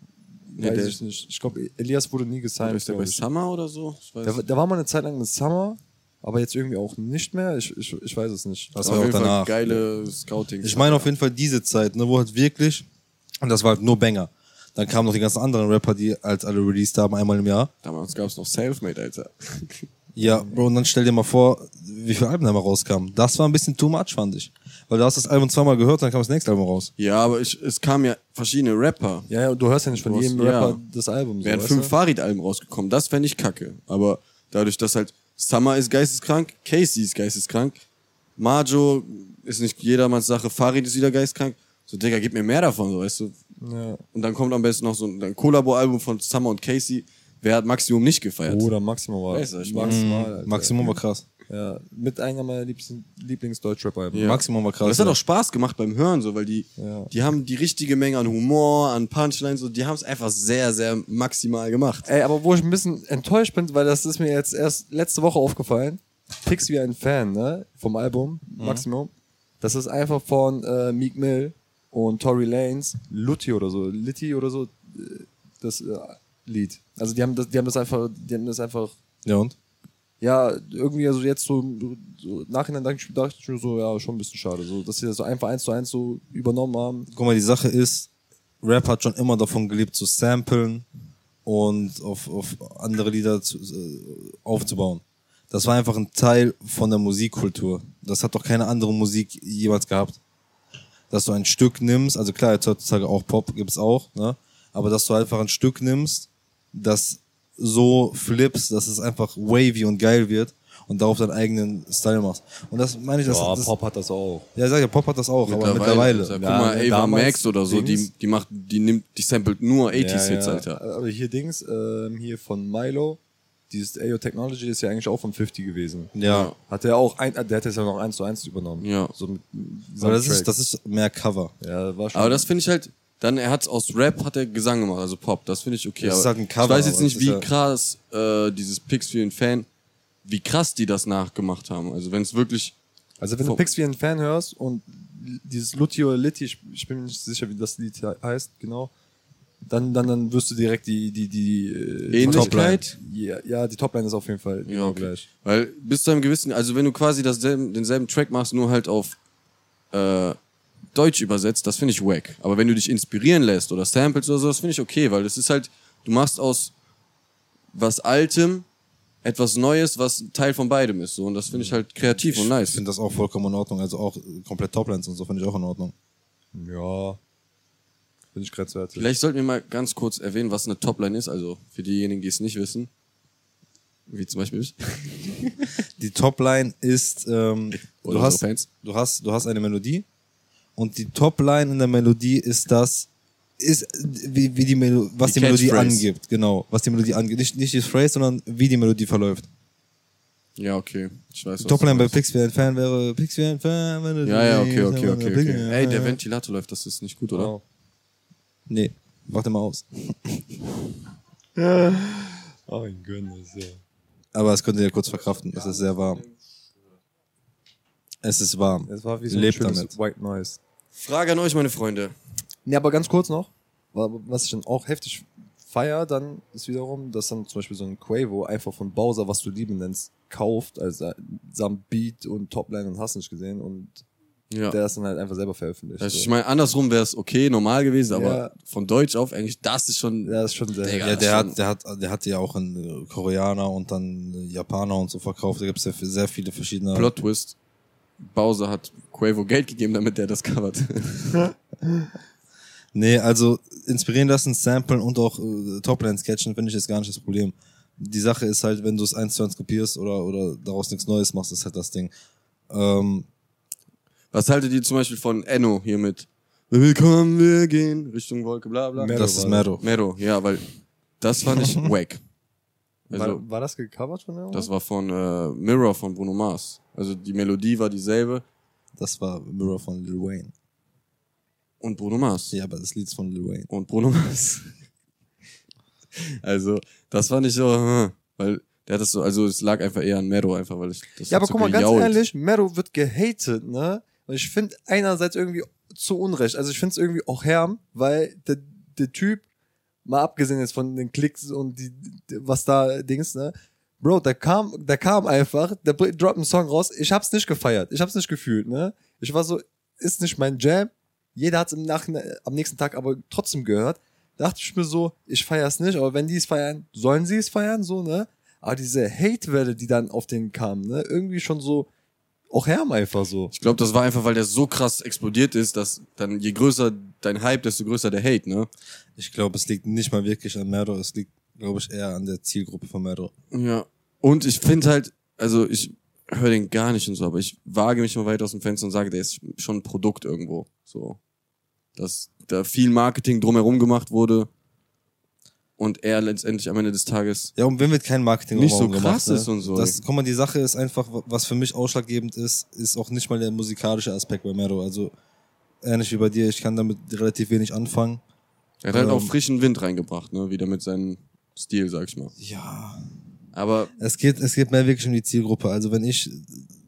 Nee, Weiß ich nicht. Ich glaube, Elias wurde nie gesigned. ist der bei ich. Summer oder so? Ich weiß Der, der war mal eine Zeit lang in Summer, aber jetzt irgendwie auch nicht mehr. Ich, ich, ich weiß es nicht. Das Auf war auch jeden Fall danach. geile Scouting. Ich meine auf jeden Fall diese Zeit, ne, wo halt wirklich, und das war halt nur Banger. Dann kamen noch die ganzen anderen Rapper, die als alle released haben, einmal im Jahr. Damals gab es noch Selfmade, Alter. Ja, Bro, und dann stell dir mal vor, wie viele Alben da mal rauskamen. Das war ein bisschen too much, fand ich. Weil du hast das Album zweimal gehört, dann kam das nächste Album raus. Ja, aber ich, es kamen ja verschiedene Rapper. Ja, ja, du hörst ja nicht von jedem ja. Rapper das Album. So, Wären fünf? Farid-Alben rausgekommen. Das fände ich kacke. Aber dadurch, dass halt Summer ist geisteskrank, Casey ist geisteskrank, Marjo ist nicht jedermanns Sache, Farid ist wieder geisteskrank. So, Digga, gib mir mehr davon, so, weißt du. Ja. Und dann kommt am besten noch so ein, Kollabo-Album von Summer und Casey. Wer hat Maximum nicht gefeiert? Oder Maximum war. Weißt du, Maximal. Alter. Maximum war krass. Ja, mit einer meiner Lieblings Lieblings-Deutschrap-Alben. Ja. Maximum war krass. Das hat auch Spaß gemacht beim Hören, so, weil die, Ja. die haben die richtige Menge an Humor, an Punchlines, so, die haben es einfach sehr, sehr maximal gemacht. Ey, aber wo ich ein bisschen enttäuscht bin, weil das ist mir jetzt erst letzte Woche aufgefallen. Pix wie ein Fan, ne? Vom Album, Maximum. Das ist einfach von äh, Meek Mill und Tory Lanez, Lutti oder so, Litti oder so, äh, das äh, Lied. Also die haben das, die haben das einfach, die haben das einfach, Ja und? Ja, irgendwie also jetzt so, so nachhinein dachte ich, dachte ich mir so, ja, schon ein bisschen schade, so, dass sie das so einfach eins zu eins so übernommen haben. Guck mal, die Sache ist, Rap hat schon immer davon gelebt, zu samplen und auf, auf andere Lieder zu, äh, aufzubauen. Das war einfach ein Teil von der Musikkultur. Das hat doch keine andere Musik jemals gehabt. Dass du ein Stück nimmst, also klar, jetzt heutzutage auch Pop gibt's auch, ne? Aber dass du einfach ein Stück nimmst, das so flips, dass es einfach wavy und geil wird und darauf deinen eigenen Style machst. Und das meine ich, das, Ja, das Pop hat das auch. ja, ich sag ja, Pop hat das auch, aber mittlerweile. Alter, guck Ja, mal, Ava Max oder so, die, Dings. die macht, die nimmt, die samplet nur 80s-Hits, Alter. Aber hier Dings, ähm, hier von Milo, dieses AO Technology ist ja eigentlich auch von 50 gewesen. Ja. Hat er auch, ein, der hat es ja noch eins zu eins übernommen. Ja. So mit, Aber das ist, das ist mehr Cover. ja, war schon. Aber das finde ich halt, dann, er hat's aus Rap, hat er Gesang gemacht, also Pop, das finde ich okay. Das ist halt ein Cover, ich weiß jetzt nicht, wie ja- krass äh, dieses Pix für den Fan, wie krass die das nachgemacht haben. Also wenn es wirklich, also wenn du Pix wie ein Fan hörst und dieses Lutti oder Litti, ich, ich bin mir nicht sicher, wie das Lied he- heißt, genau, dann, dann, dann wirst du direkt die, die, die äh, Ähnlichkeit? Ja, ja, die Topline ist auf jeden Fall ja, okay. gleich. Weil bis zu einem gewissen, also wenn du quasi dasselben, denselben Track machst, nur halt auf äh, Deutsch übersetzt, das finde ich wack. Aber wenn du dich inspirieren lässt oder Samples oder so, das finde ich okay, weil das ist halt, du machst aus was Altem etwas Neues, was Teil von beidem ist. So. Und das finde ich halt kreativ und Ich nice. finde das auch vollkommen in Ordnung. Also auch komplett Toplines und so finde ich auch in Ordnung. Ja. Bin ich grenzwertig. Vielleicht sollten wir mal ganz kurz erwähnen, was eine Topline ist, also für diejenigen, die es nicht wissen. Wie zum Beispiel ich. Die Topline ist, ähm, (laughs) du, hast, du, hast, du hast eine Melodie und die Topline in der Melodie ist das, ist wie, wie die Melo was Die die, Melodie angibt. Genau, was die Melodie angibt. Nicht, nicht die Phrase, sondern wie die Melodie verläuft. Ja, okay. Ich weiß, was Topline bei. Pix wie ein Fan wäre Pix wie ein Fan. Wenn du Ja, ja, okay, okay, okay, okay. ja, Ey, der ja. Ventilator läuft, das ist nicht gut, oder? Wow. Nee, warte mal aus. (laughs) Oh mein Goodness, ja. Aber es könnt ihr ja kurz verkraften. Es ist sehr warm. Es ist warm. Es war wie so ein Lebt schönes damit. White Noise. Frage an euch, meine Freunde. Ne, aber ganz kurz noch, wa- was ich dann auch heftig feier, dann ist wiederum, dass dann zum Beispiel so ein Quavo einfach von Bowser, was du lieben nennst, kauft, also samt Beat und Topline und hast nicht gesehen und Ja. der ist dann halt einfach selber veröffentlicht. Also so. ich meine, andersrum wäre es okay, normal gewesen, aber Ja. von Deutsch auf Englisch, das ist schon. ja, ist schon sehr Digga. Ja, das der hat, der hat, der hat ja auch einen äh, Koreaner und dann äh, Japaner und so verkauft. Da gibt es ja sehr viele verschiedene. Plot Twist. Bowser hat Quavo Geld gegeben, damit der das covert. (laughs) Nee, also inspirieren lassen, samplen und auch äh, Topline sketchen, finde ich jetzt gar nicht das Problem. Die Sache ist halt, wenn du es eins zu eins kopierst oder, oder daraus nichts Neues machst, ist halt das Ding. Ähm, Was haltet ihr zum Beispiel von Enno hier mit Willkommen, wir gehen Richtung Wolke, bla bla. Mero das ist Mero. Mero, ja, weil das fand ich (laughs) wack. Also, war, war das gecovert von der das war von äh, Mirror von Bruno Mars. Also die Melodie war dieselbe. Das war Mirror von Lil Wayne. Und Bruno Mars. Ja, aber das Lied ist von Lil Wayne. Und Bruno Mars. (laughs) also, das fand ich so, hm, weil der hat das so, also es lag einfach eher an Mero, einfach weil ich das Ja, aber so guck mal, ganz gejault. ehrlich, Mero wird gehatet, ne? Und ich finde einerseits irgendwie zu Unrecht. Also ich finde es irgendwie auch herm, weil der, der Typ, mal abgesehen jetzt von den Klicks und die, was da Dings, ne? Bro, der kam, der kam einfach, der droppt einen Song raus. Ich hab's nicht gefeiert. Ich hab's nicht gefühlt, ne? Ich war so, ist nicht mein Jam. Jeder hat's im Nachhinein, am nächsten Tag aber trotzdem gehört. Dachte ich mir so, ich feier's nicht, aber wenn die es feiern, sollen sie es feiern, so, ne? Aber diese Hate-Welle, die dann auf den kam, ne? Irgendwie schon so, auch Herm einfach so. Ich glaube, das war einfach, weil der so krass explodiert ist, dass dann je größer dein Hype, desto größer der Hate, ne? Ich glaube, es liegt nicht mal wirklich an Mero, es liegt, glaube ich, eher an der Zielgruppe von Mero. Ja. Und ich finde halt, also ich höre den gar nicht und so, aber ich wage mich mal weit aus dem Fenster und sage, der ist schon ein Produkt irgendwo. So. Dass da viel Marketing drumherum gemacht wurde und er letztendlich am Ende des Tages Ja, und wenn wird kein Marketing Nicht so krass gemacht, ist und so. Das, guck mal, die Sache ist einfach, was für mich ausschlaggebend ist, ist auch nicht mal der musikalische Aspekt bei Mero. Also, ähnlich wie bei dir, ich kann damit relativ wenig anfangen. Er hat halt Ähm. auch frischen Wind reingebracht, ne? Wieder mit seinem Stil, sag ich mal. Ja. Aber Es geht, es geht mehr wirklich um die Zielgruppe. Also wenn ich,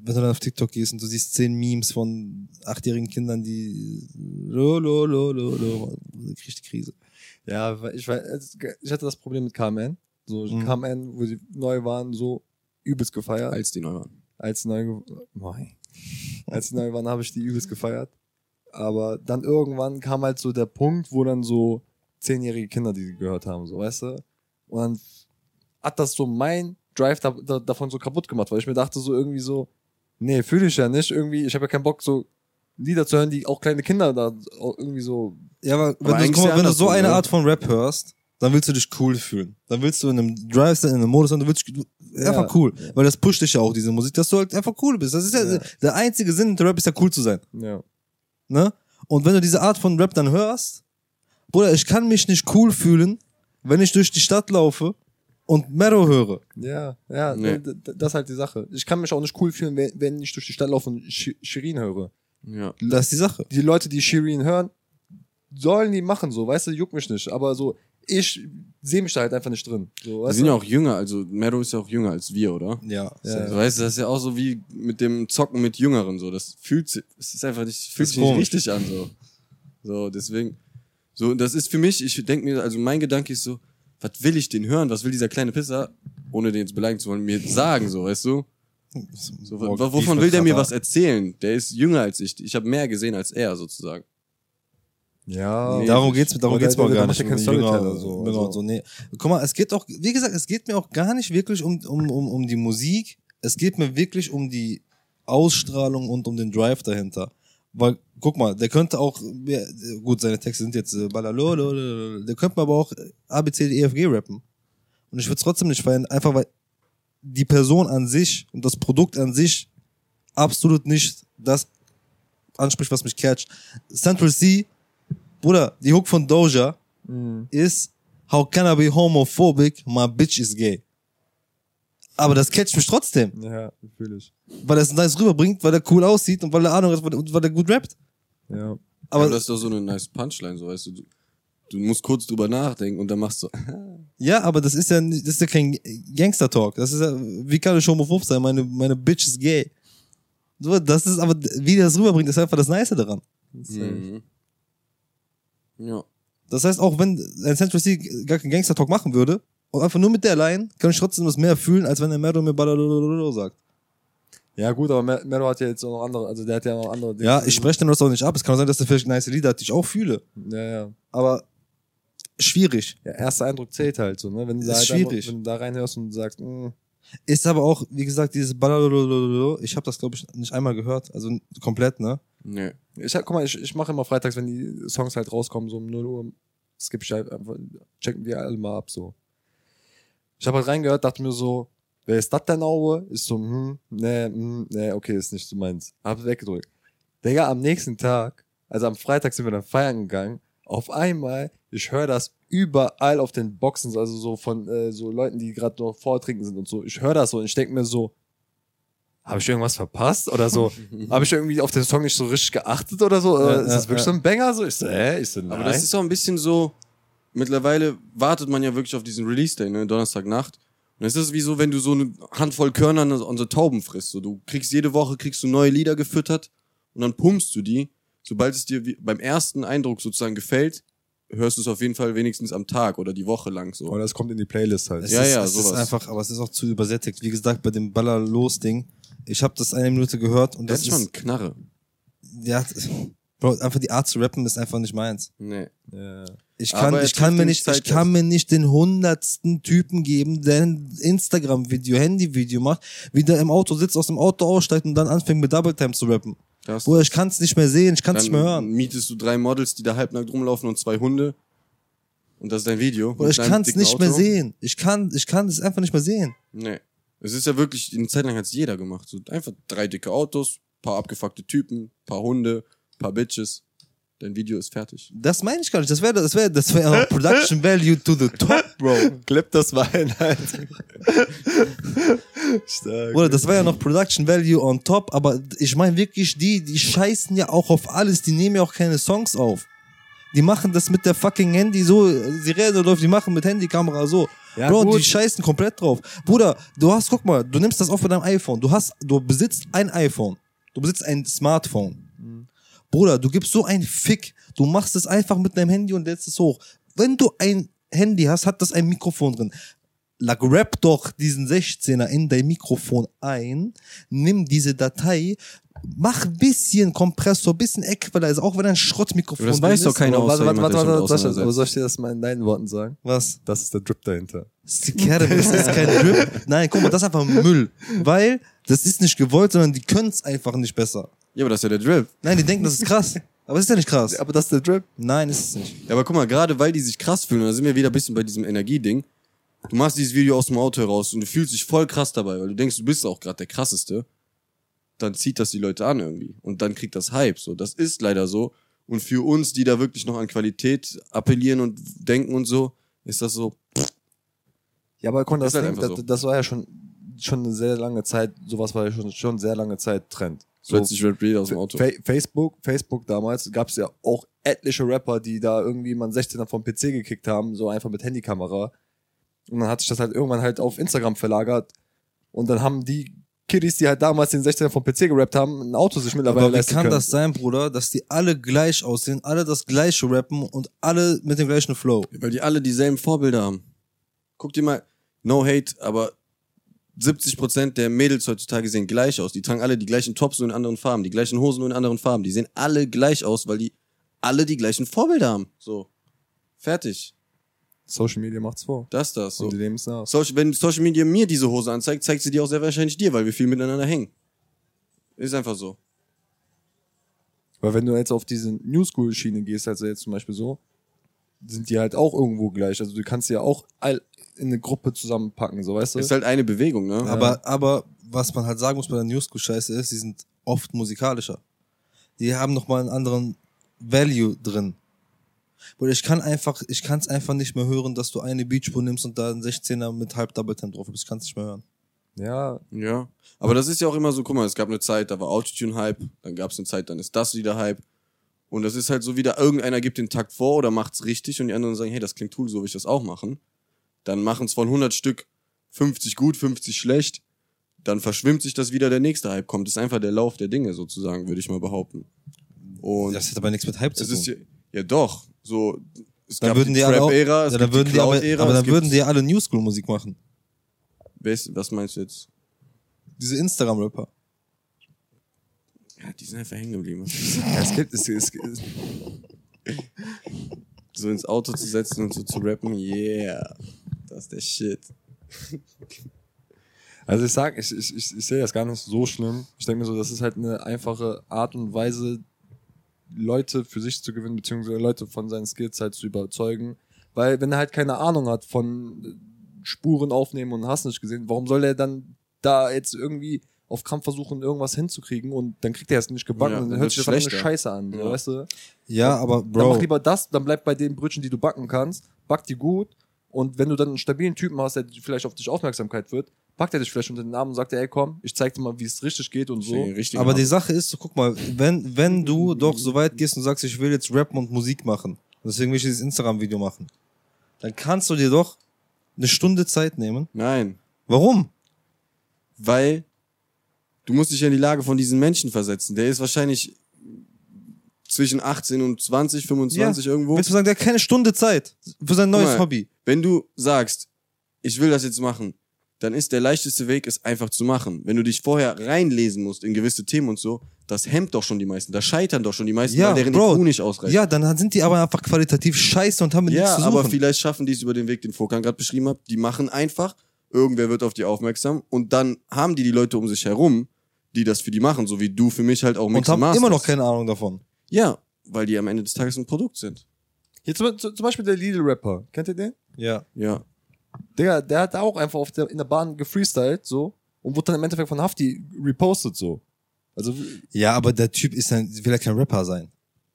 wenn du dann auf TikTok gehst und du siehst zehn Memes von achtjährigen Kindern, die lo, lo, lo, lo, lo, kriegst die Krise. Ja, weil ich weiß, ich hatte das Problem mit KMN. So, Mhm. KMN, wo sie neu waren, so übelst gefeiert. als die neu waren. als sie neu, Moin. als sie neu waren, habe ich die übelst gefeiert. Aber dann irgendwann kam halt so der Punkt, wo dann so zehnjährige Kinder die gehört haben, so, weißt du? Und hat das so mein Drive da, da, davon so kaputt gemacht, weil ich mir dachte so irgendwie so, nee, fühle ich ja nicht. Irgendwie, ich habe ja keinen Bock, so Lieder zu hören, die auch kleine Kinder da irgendwie so. Ja, aber wenn, Aber du, guck mal, wenn du so eine ne? Art von Rap hörst, dann willst du dich cool fühlen. Dann willst du in einem Drive sein, in einem Modus sein, du willst du, Ja. einfach cool. Weil das pusht dich ja auch, diese Musik, dass du halt einfach cool bist. Das ist ja, Ja. der einzige Sinn der Rap ist ja cool zu sein. Ja. Ne? Und wenn du diese Art von Rap dann hörst, Bruder, ich kann mich nicht cool fühlen, wenn ich durch die Stadt laufe und Mero höre. Ja, ja, Nee. das ist halt die Sache. Ich kann mich auch nicht cool fühlen, wenn, ich durch die Stadt laufe und Sh- Shirin höre. Ja. Das ist die Sache. die Leute, die Shirin hören, sollen die machen, so, weißt du, juckt mich nicht. Aber so, ich sehe mich da halt einfach nicht drin. So, Die sind du? ja auch jünger, also Mero ist ja auch jünger als wir, oder? Ja. Ja. Du weißt, das ist ja auch so wie mit dem Zocken mit Jüngeren, so. Das fühlt sich, es ist einfach nicht, fühlt sich nicht richtig an, so. So, deswegen, so, das ist für mich, ich denke mir, also mein Gedanke ist so, was will ich den hören? Was will dieser kleine Pisser, ohne den jetzt beleidigen zu wollen, mir sagen, so, weißt du? So, wovon will der mir was erzählen? Der ist jünger als ich. Ich habe mehr gesehen als er, sozusagen. Ja, Nee, Darum geht's, darum geht's mir auch der gar nicht. Jünger- Storyteller, so, genau, also. so, nee. Guck mal, es geht auch, wie gesagt, es geht mir auch gar nicht wirklich um, um, um, um die Musik. Es geht mir wirklich um die Ausstrahlung und um den Drive dahinter. Weil, guck mal, der könnte auch, ja, gut, seine Texte sind jetzt äh, Ballalolo, der könnte aber auch ABCDEFG rappen. Und ich würde es trotzdem nicht feiern, einfach weil die Person an sich und das Produkt an sich absolut nicht das anspricht, was mich catcht. Central C, Bruder, die Hook von Doja Mhm. ist How can I be homophobic? My bitch is gay. Aber das catcht mich trotzdem, Ja, fühle ich. weil er es nice rüberbringt, weil er cool aussieht und weil er Ahnung hat und weil er gut rappt. Ja. Aber Aber das ist doch so eine nice Punchline, so, weißt du. Du, du musst kurz drüber nachdenken und dann machst du, (laughs) ja, aber das ist ja nicht- das ist ja kein Gangster-Talk. Das ist ja, wie kann ich homophob sein? Meine, meine bitch ist gay. So, das ist aber, wie der das rüberbringt, ist einfach das Nice daran. mhm. ja. Das heißt, auch wenn ein Central C gar keinen Gangster-Talk machen würde, und einfach nur mit der Line, kann ich trotzdem was mehr fühlen, als wenn der Mero mir Ballalolo sagt. Ja, gut, aber Mer- Mero hat ja jetzt auch noch andere, also der hat ja noch andere. Ja, ich spreche den das auch nicht ab. Es kann sein, dass der vielleicht nice Lieder hat, die ich auch fühle. Ja, ja. Aber schwierig. Ja, erster Eindruck zählt halt so, ne? Wenn du da, halt schwierig. Einfach, wenn du da reinhörst und sagst, mh, Ist aber auch, wie gesagt, dieses Ballalolo, ich habe das, glaube ich, nicht einmal gehört. Also komplett, ne? Nee. ich guck mal, ich, ich mache immer freitags, wenn die Songs halt rauskommen, so um 0 Uhr, skip ich einfach, checken die alle mal ab, so. Ich habe halt reingehört, dachte mir so, wer ist das denn Aue? Ist so, hm, nee, hm, nee, okay, ist nicht so meins. Hab weggedrückt. Digga, am nächsten Tag, also am Freitag sind wir dann feiern gegangen, auf einmal, ich höre das überall auf den Boxen, also so von äh, so Leuten, die gerade noch vortrinken sind und so. Ich höre das so und ich denke mir so, habe ich irgendwas verpasst oder so? (laughs) habe ich irgendwie auf den Song nicht so richtig geachtet oder so? Oder Ja, ist das ja, wirklich ja. so ein Banger? So, ich so, hä? Ich so, nein. Aber das ist auch ein bisschen so, mittlerweile wartet man ja wirklich auf diesen Release-Day, ne, Donnerstagnacht. Und es ist wie so, wenn du so eine Handvoll Körner an so Tauben frisst. So, du kriegst jede Woche kriegst du neue Lieder gefüttert und dann pumpst du die. Sobald es dir wie, beim ersten Eindruck sozusagen gefällt, hörst du es auf jeden Fall wenigstens am Tag oder die Woche lang so. Oder das kommt in die Playlist halt. Es Ja, ist, ja, es ist sowas. einfach, aber es ist auch zu übersättigt. Wie gesagt, bei dem Baller-Los-Ding, ich habe das eine Minute gehört und Das das ist schon ist, eine Knarre. ja, (laughs) Bro, einfach die Art zu rappen ist einfach nicht meins. Nee. Ja. Ich kann, Aber ich kann mir nicht, ich kann mir nicht den hundertsten Typen geben, der ein Instagram-Video, Handy-Video macht, wie der im Auto sitzt, aus dem Auto aussteigt und dann anfängt mit Double Time zu rappen. Das, Bruder, ich kann es nicht mehr sehen, ich kann es nicht mehr hören. mietest du drei Models, die da halbnackt rumlaufen und zwei Hunde. Und das ist dein Video. Bruder, ich kann es nicht mehr Auto. sehen. Ich kann, ich kann es einfach nicht mehr sehen. Nee. Es ist ja wirklich, eine Zeit lang hat's jeder gemacht. So einfach drei dicke Autos, paar abgefuckte Typen, paar Hunde, paar Bitches. Dein Video ist fertig. Das meine ich gar nicht. Das wäre, das wäre, das wäre Production Value to the top, Bro. (laughs) Clip das Wein halt. (laughs) Stark. Bruder, das war ja noch Production Value on top, aber ich meine wirklich, die, die scheißen ja auch auf alles, die nehmen ja auch keine Songs auf. Die machen das mit der fucking Handy so, sie reden läuft, die machen mit Handykamera so. Ja, Bro, gut. die scheißen komplett drauf. Bruder, du hast, guck mal, du nimmst das auf mit deinem iPhone. Du hast, du besitzt ein iPhone. Du besitzt ein Smartphone. Bruder, du gibst so einen Fick. Du machst es einfach mit deinem Handy und lädst es hoch. Wenn du ein Handy hast, hat das ein Mikrofon drin. Like, rap doch diesen 16er in dein Mikrofon ein, nimm diese Datei, mach ein bisschen Kompressor, bisschen Equalizer, auch wenn ein Schrottmikrofon Aber das weiß doch ist. keiner Aber warte, warte, warte, warte, Sascha, aber soll ich dir das mal in deinen Worten sagen? Was? Das ist der Drip dahinter. Ist Kerbe, das ist kein Drip. Nein, guck mal, das ist einfach Müll. Weil das ist nicht gewollt, sondern die können es einfach nicht besser. Ja, aber das ist ja der Drip. Nein, die denken, das ist krass. Aber es ist ja nicht krass. Aber das ist der Drip. Nein, ist es nicht. Ja, aber guck mal, gerade weil die sich krass fühlen, da sind wir wieder ein bisschen bei diesem Energieding. Du machst dieses Video aus dem Auto heraus und du fühlst dich voll krass dabei, weil du denkst, du bist auch gerade der krasseste. Dann zieht das die Leute an irgendwie. Und dann kriegt das Hype. So, das ist leider so. Und für uns, die da wirklich noch an Qualität appellieren und denken und so, ist das so. Ja, aber guck, das, Ist halt Ding, das, so. das war ja schon, schon eine sehr lange Zeit, sowas war ja schon, schon sehr lange Zeit Trend. So, Plötzlich Red Breed aus dem Auto. Fa Facebook, Facebook damals gab es ja auch etliche Rapper, die da irgendwie mal einen 16er vom PC gekickt haben, so einfach mit Handykamera. Und dann hat sich das halt irgendwann halt auf Instagram verlagert. Und dann haben die Kiddies, die halt damals den 16er vom PC gerappt haben, ein Auto sich mittlerweile Aber wie leisten kann können. das sein, Bruder, dass die alle gleich aussehen, alle das gleiche rappen und alle mit dem gleichen Flow? Weil die alle dieselben Vorbilder haben. Guck dir mal, no hate, aber 70% der Mädels heutzutage sehen gleich aus. Die tragen alle die gleichen Tops nur in anderen Farben, die gleichen Hosen nur in anderen Farben. Die sehen alle gleich aus, weil die alle die gleichen Vorbilder haben. So. Fertig. Social Media macht's vor. Das ist das. So. Und die nehmen nach. Social, wenn Social Media mir diese Hose anzeigt, zeigt sie dir auch sehr wahrscheinlich dir, weil wir viel miteinander hängen. Ist einfach so. Weil wenn du jetzt auf diese New School Schiene gehst, also jetzt zum Beispiel so, sind die halt auch irgendwo gleich. Also du kannst ja auch all in eine Gruppe zusammenpacken, so weißt du? Ist halt eine Bewegung, ne? Aber, aber was man halt sagen muss bei der New School Scheiße ist, die sind oft musikalischer. Die haben nochmal einen anderen Value drin. Bruder, ich kann einfach, ich kann es einfach nicht mehr hören, dass du eine Beachbow nimmst und da ein 16er mit halb Double Time drauf bist. Ich kann es nicht mehr hören. ja, Ja. Aber das ist ja auch immer so, guck mal, es gab eine Zeit, da war Autotune-Hype, dann gab es eine Zeit, dann ist das wieder Hype. Und das ist halt so wieder, irgendeiner gibt den Takt vor oder macht's richtig und die anderen sagen, hey, das klingt cool, so will ich das auch machen. Dann machen es von 100 Stück 50 gut, 50 schlecht. Dann verschwimmt sich das wieder, der nächste Hype kommt. Das ist einfach der Lauf der Dinge sozusagen, würde ich mal behaupten. Und Das hat aber nichts mit Hype zu tun. ist ja, ja doch, so, es dann gab würden die die alle auch, es ja, dann würden die die aber, aber dann würden die alle New School Musik machen. Wer ist- Was meinst du jetzt? Diese Instagram-Rapper. Ja, die sind einfach hängen geblieben. (laughs) ja es gibt, es, es, es, so ins Auto zu setzen und so zu rappen, yeah, das ist der Shit. (laughs) Also ich sag, ich, ich, ich, ich sehe das gar nicht so schlimm. Ich denke mir so, das ist halt eine einfache Art und Weise, Leute für sich zu gewinnen, beziehungsweise Leute von seinen Skills halt zu überzeugen. Weil wenn er halt keine Ahnung hat von äh, Spuren aufnehmen und hast nicht gesehen, warum soll er dann da jetzt irgendwie auf Krampf versuchen, irgendwas hinzukriegen und dann kriegt er es nicht gebacken Ja, und dann dann hört sich das eine. Scheiße an, Ja. weißt du? Ja, aber Dann Bro, mach lieber das, dann bleib bei den Brötchen, die du backen kannst, back die gut und wenn du dann einen stabilen Typen hast, der vielleicht auf dich Aufmerksamkeit wird, packt er dich vielleicht unter den Arm und sagt, ey, komm, ich zeig dir mal, wie es richtig geht und so. Richtig Aber die. Sache ist, so, guck mal, wenn, wenn du doch so weit gehst und sagst, ich will jetzt rappen und Musik machen, deswegen will ich dieses Instagram-Video machen, dann kannst du dir doch eine Stunde Zeit nehmen. Nein, Warum? weil du musst dich ja in die Lage von diesen Menschen versetzen. Der ist wahrscheinlich zwischen 18 und 20, 25 irgendwo. Willst du sagen, der hat keine Stunde Zeit für sein neues mal, Hobby? Wenn du sagst, ich will das jetzt machen, dann ist der leichteste Weg, es einfach zu machen. Wenn du dich vorher reinlesen musst in gewisse Themen und so, das hemmt doch schon die meisten. Da scheitern doch schon die meisten, Ja, weil deren Bro. IQ nicht ausreicht. Ja, dann sind die aber einfach qualitativ scheiße und haben nichts Ja, zu aber suchen. vielleicht schaffen die es über den Weg, den Vorkan gerade beschrieben hat. Die machen einfach, irgendwer wird auf die aufmerksam und dann haben die die Leute um sich herum, die das für die machen, so wie du für mich halt auch und Mix haben Masters. immer noch keine Ahnung davon. Ja, weil die am Ende des Tages ein Produkt sind. Hier zum, zum Beispiel der Lidl Rapper. Kennt ihr den? Ja. Ja. Digga, der hat auch einfach auf der, in der Bahn gefreestylt, so. Und wurde dann im Endeffekt von Hafti repostet, so. Also, Ja, aber der Typ ist ein, will ja kein Rapper sein.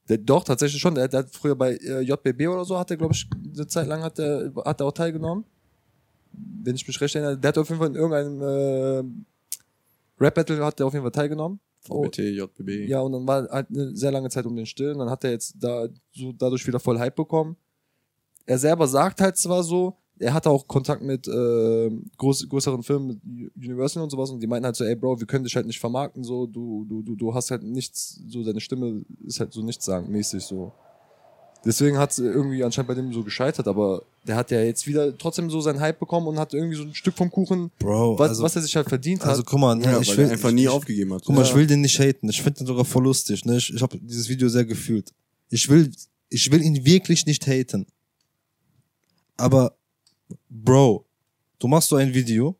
der, doch, tatsächlich schon. Der, der hat früher bei äh, JBB oder so, hat er, glaube ich, eine Zeit lang hat er, hat er auch teilgenommen. Wenn ich mich recht erinnere. Der hat auf jeden Fall in irgendeinem äh, Rap-Battle hat er auf jeden Fall teilgenommen. Oh, VBT, JBB. Ja, und dann war halt eine sehr lange Zeit um den Still. Und dann hat er jetzt da so dadurch wieder voll Hype bekommen. Er selber sagt halt zwar so, er hatte auch Kontakt mit äh, groß, größeren Firmen, mit Universal und sowas, und die meinten halt so, ey Bro, wir können dich halt nicht vermarkten, so, du, du, du, du hast halt nichts, so deine Stimme ist halt so nichts sagen, mäßig so. Deswegen hat irgendwie anscheinend bei dem so gescheitert, aber der hat ja jetzt wieder trotzdem so seinen Hype bekommen und hat irgendwie so ein Stück vom Kuchen, Bro, was, also, was er sich halt verdient also hat. guck mal, Ja, ich will einfach ich, nie aufgegeben hat. Guck mal, Ja. ich will den nicht haten. Ich finde den sogar voll lustig. Ne? Ich, ich habe dieses Video sehr gefühlt. Ich will, ich will ihn wirklich nicht haten. Aber, Bro, du machst so ein Video,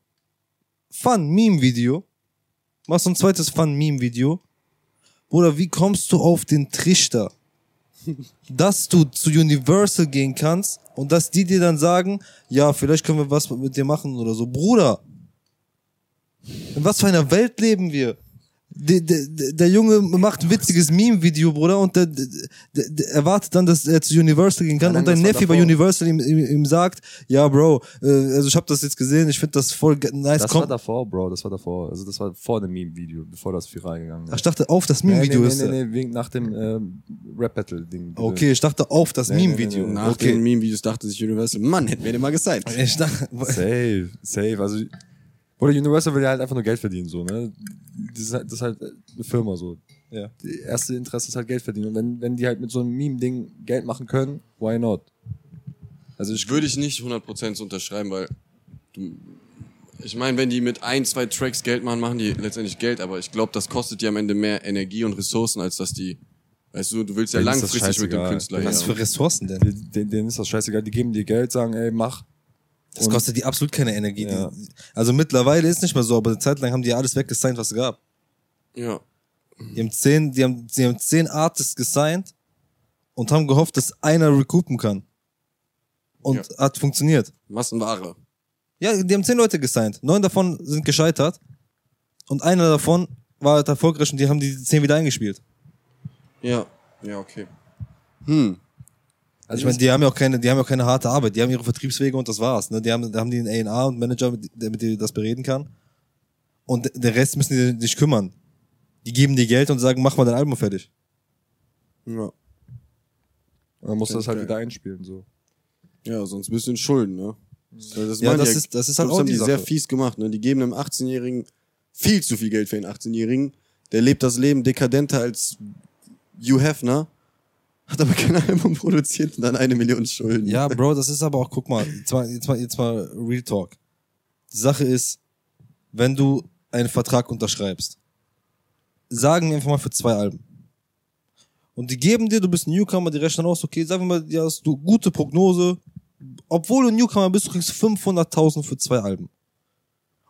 Fun-Meme-Video, machst so ein zweites Fun-Meme-Video. Bruder, wie kommst du auf den Trichter, dass du zu Universal gehen kannst und dass die dir dann sagen, ja, vielleicht können wir was mit dir machen oder so. Bruder, in was für einer Welt leben wir? Der, der, der Junge macht ein witziges Meme-Video, Bruder, und der, der, der erwartet dann, dass er zu Universal gehen kann. Nein, und dein Neffe bei. Universal ihm, ihm, ihm sagt, ja, Bro, äh, also ich habe das jetzt gesehen, ich finde das voll nice. Das Komm, war davor, Bro, das war davor. Also das war vor dem Meme-Video, bevor das viral gegangen Ach, ist. ich dachte auf das Nee, Meme-Video nee, ist. nee, er. nee, nee, wegen, nach dem ähm, Rap-Battle-Ding. Okay, ich dachte auf das Nee, nee, Meme-Video. nee, nee. Nach okay. den Meme-Videos dachte sich Universal, Mann, hätten wir den mal gezeigt. Ich dachte, Safe, safe. Also, oder Universal will ja halt einfach nur Geld verdienen, so, ne? Das ist halt, das ist halt eine Firma, so. ja. Die erste Interesse ist halt Geld verdienen. Und wenn, wenn die halt mit so einem Meme-Ding Geld machen können, why not? Also ich Würde ich nicht 100% unterschreiben, weil du, ich meine, wenn die mit ein, zwei Tracks Geld machen, machen die letztendlich Geld, aber ich glaube, das kostet die am Ende mehr Energie und Ressourcen, als dass die, weißt du, du willst ja Denen langfristig mit dem. Künstler Was hier. für Ressourcen denn? Den- den- denen ist das scheißegal. Die geben dir Geld, sagen, ey, mach. Das kostet die absolut keine Energie. Ja. Die, also mittlerweile ist nicht mehr so, aber eine Zeit lang haben die alles weggesigned, was es gab. Ja. Die haben zehn, die haben, die haben zehn Artists gesigned und haben gehofft, dass einer recoupen kann. Und Ja. hat funktioniert. Massenware. Ja, die haben zehn Leute gesigned. Neun davon sind gescheitert. Und einer davon war halt erfolgreich und die haben die zehn wieder eingespielt. Ja. Ja, okay. Hm. Also ich meine, die haben ja auch keine, die haben ja auch keine harte Arbeit. Die haben ihre Vertriebswege und das war's. Ne? Die haben, da haben die einen A&R und Manager, mit, der mit dir das bereden kann. Und der Rest müssen die sich kümmern. Die geben dir Geld und sagen, mach mal dein Album fertig. Ja. man muss das halt Geil. wieder einspielen, so. Ja, sonst bist du in Schulden, ne? Das, Ja, das die ist- das ist halt das auch haben die die sehr fies gemacht, ne? Die geben einem 18-Jährigen viel zu viel Geld für einen 18-Jährigen. Der lebt das Leben dekadenter als Hugh Hefner, hat aber kein Album produziert und dann eine Million Schulden. Ja, Bro, das ist aber auch, guck mal, jetzt mal, jetzt mal, jetzt mal Real Talk. Die Sache ist, wenn du einen Vertrag unterschreibst, sagen wir einfach mal für zwei Alben. Und die geben dir, du bist ein Newcomer, die rechnen aus, okay, sagen wir mal, die hast du gute Prognose. Obwohl du ein Newcomer bist, du kriegst 500.000 für zwei Alben.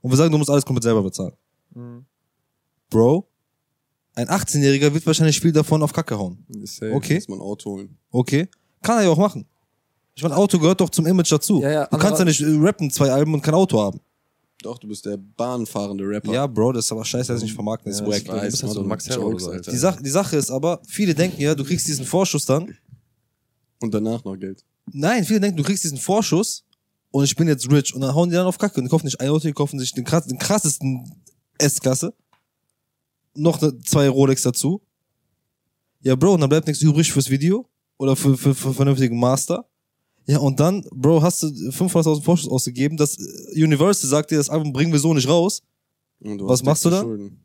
Und wir sagen, du musst alles komplett selber bezahlen. Bro, ein 18-Jähriger wird wahrscheinlich viel davon auf Kacke hauen. Safe. Okay. Muss man ein Auto holen. Okay. Kann er ja auch machen. Ich meine, Auto gehört doch zum Image dazu. Ja, ja, du kannst ja nicht äh, rappen, zwei Alben und kein Auto haben. Doch, du bist der bahnfahrende Rapper. Ja, Bro, das ist aber scheiße, dass ich nicht vermarkten. Das ist Ja, wack. weiß, bist halt so Max Jokes. Alter. Die, Sache, die Sache ist aber, viele denken ja, du kriegst diesen Vorschuss dann. Und danach noch Geld. Nein, viele denken, du kriegst diesen Vorschuss und ich bin jetzt rich und dann hauen die dann auf Kacke und die kaufen nicht ein Auto, die kaufen sich den, krass, den krassesten S-Klasse, noch ne, zwei Rolex dazu. Ja, Bro, und dann bleibt nichts übrig fürs Video oder für, für, für vernünftigen Master. Ja, und dann, Bro, hast du 500.000 Vorschuss ausgegeben, das äh, Universal sagt dir, das Album bringen wir so nicht raus. Und Was machst du dicke da? Schulden.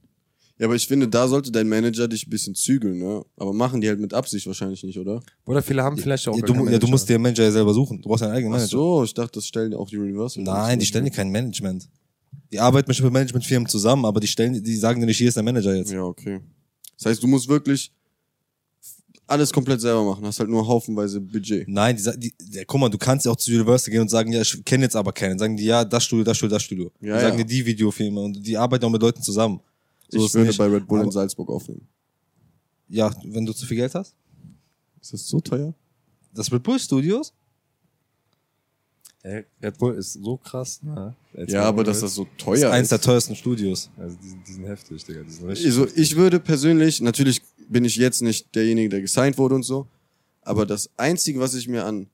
Ja, aber ich finde, da sollte dein Manager dich ein bisschen zügeln, ne? Aber machen die halt mit Absicht wahrscheinlich nicht, oder? Oder viele haben vielleicht auch Ja, gar du, ja, du musst dir einen Manager ja selber suchen. Du brauchst einen eigenen Ach Manager. so, ich dachte, das stellen auch die Universal. Nein, die stellen dir kein Management. Die arbeiten mit Managementfirmen zusammen, aber die stellen, die sagen dir nicht, hier ist der Manager jetzt. Ja, okay. Das heißt, du musst wirklich alles komplett selber machen, hast halt nur haufenweise Budget. Nein, die, die, ja, guck mal, du kannst ja auch zu Universal gehen und sagen, ja, ich kenne jetzt aber keinen. Sagen die, ja, das Studio, das Studio, das Studio. Ja, die sagen ja. dir die Videofilme und die arbeiten auch mit Leuten zusammen. So ich würde nicht. bei Red Bull in Salzburg aufnehmen. Ja, wenn du zu viel Geld hast. Ist das so teuer? Das Red Bull Studios? Ey, Red Bull ist so krass, ne? Ja, aber dass das so teuer ist ist. eins der teuersten Studios. Also die, sind- die sind heftig, Digga. Die sind richtig. Also ich würde persönlich, natürlich bin ich jetzt nicht derjenige, der gesigned wurde und so, aber das Einzige, was ich mir an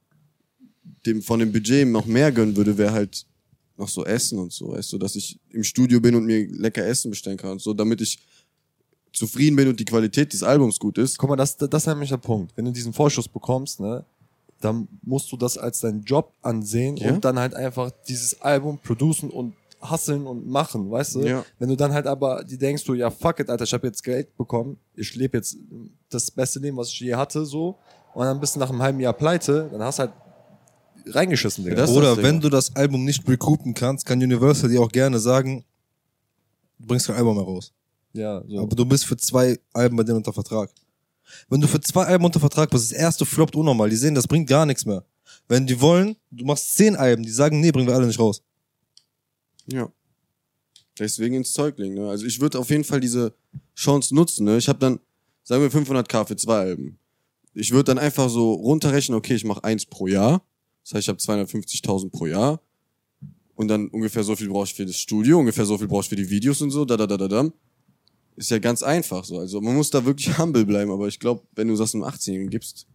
dem von dem Budget noch mehr gönnen würde, wäre halt noch so Essen und so, weißt du, dass ich im Studio bin und mir lecker Essen bestellen kann und so, damit ich zufrieden bin und die Qualität des Albums gut ist. Guck mal, das, das ist nämlich der Punkt. Wenn du diesen Vorschuss bekommst, ne, dann musst du das als deinen Job ansehen Ja. und dann halt einfach dieses Album producen und hustlen und machen, weißt du? Ja. Wenn du dann halt aber die denkst du, ja fuck it, Alter, ich habe jetzt Geld bekommen, ich lebe jetzt das beste Leben, was ich je hatte, so, und dann bist du nach einem halben Jahr pleite, dann hast du halt reingeschissen, Digga. Das- ist Oder wenn du das Album nicht recoupen kannst, kann Universal dir auch gerne sagen, du bringst kein Album mehr raus. ja, so. Aber du bist für zwei Alben bei denen unter Vertrag. Wenn du für zwei Alben unter Vertrag bist, das erste floppt unnormal. Die sehen, das bringt gar nichts mehr. Wenn die wollen, du machst zehn Alben, die sagen, nee, bringen wir alle nicht raus. Ja. Deswegen ins Zeugling. Ne? Also ich würde auf jeden Fall diese Chance nutzen. Ne? Ich habe dann, sagen wir 500k für zwei Alben. Ich würde dann einfach so runterrechnen, okay, ich mache eins pro Jahr. Das heißt, ich habe 250.000 pro Jahr. Und dann ungefähr so viel brauche ich für das Studio, ungefähr so viel brauche ich für die Videos und so, da, da, da, da, da. Ist ja ganz einfach so. Also man muss da wirklich (laughs) humble bleiben, aber ich glaube, wenn du das einem 18-Jährigen gibst,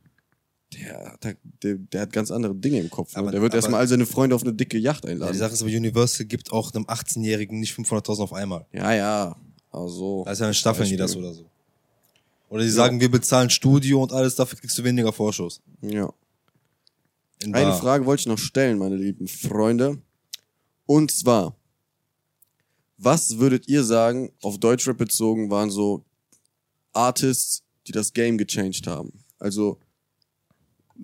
der, hat- der, der hat ganz andere Dinge im Kopf. Aber- ne? Der wird aber- erstmal all seine Freunde auf eine dicke Yacht Ja, einladen. die Sache ist aber, Universal gibt auch einem 18-Jährigen nicht 500.000 auf einmal. Ja, ja. Also. Ja eine Staffel, die das oder so. Oder die sagen, wir bezahlen Studio und alles, dafür kriegst du weniger Vorschuss. Ja. In Eine. Frage wollte ich noch stellen, meine lieben Freunde. Und zwar, was würdet ihr sagen, auf Deutschrap bezogen, waren so Artists, die das Game gechanged haben? Also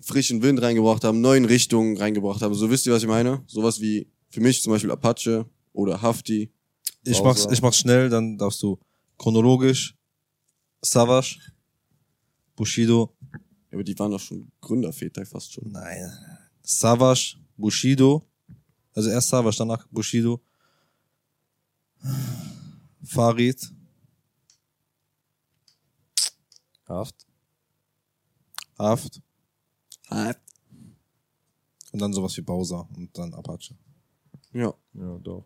frischen Wind reingebracht haben, neuen Richtungen reingebracht haben. So wisst ihr, was ich meine? Sowas wie für mich zum Beispiel Apache oder Hafti. Ich mach's, ich mach's schnell, dann darfst du chronologisch Savage, Bushido, Ja, aber die waren doch schon Gründerväter fast schon. nein, Savage, Bushido, also erst Savage, danach Bushido, Farid, Haft. Haft Ja. und dann sowas wie Bowser und dann Apache. Ja, doch.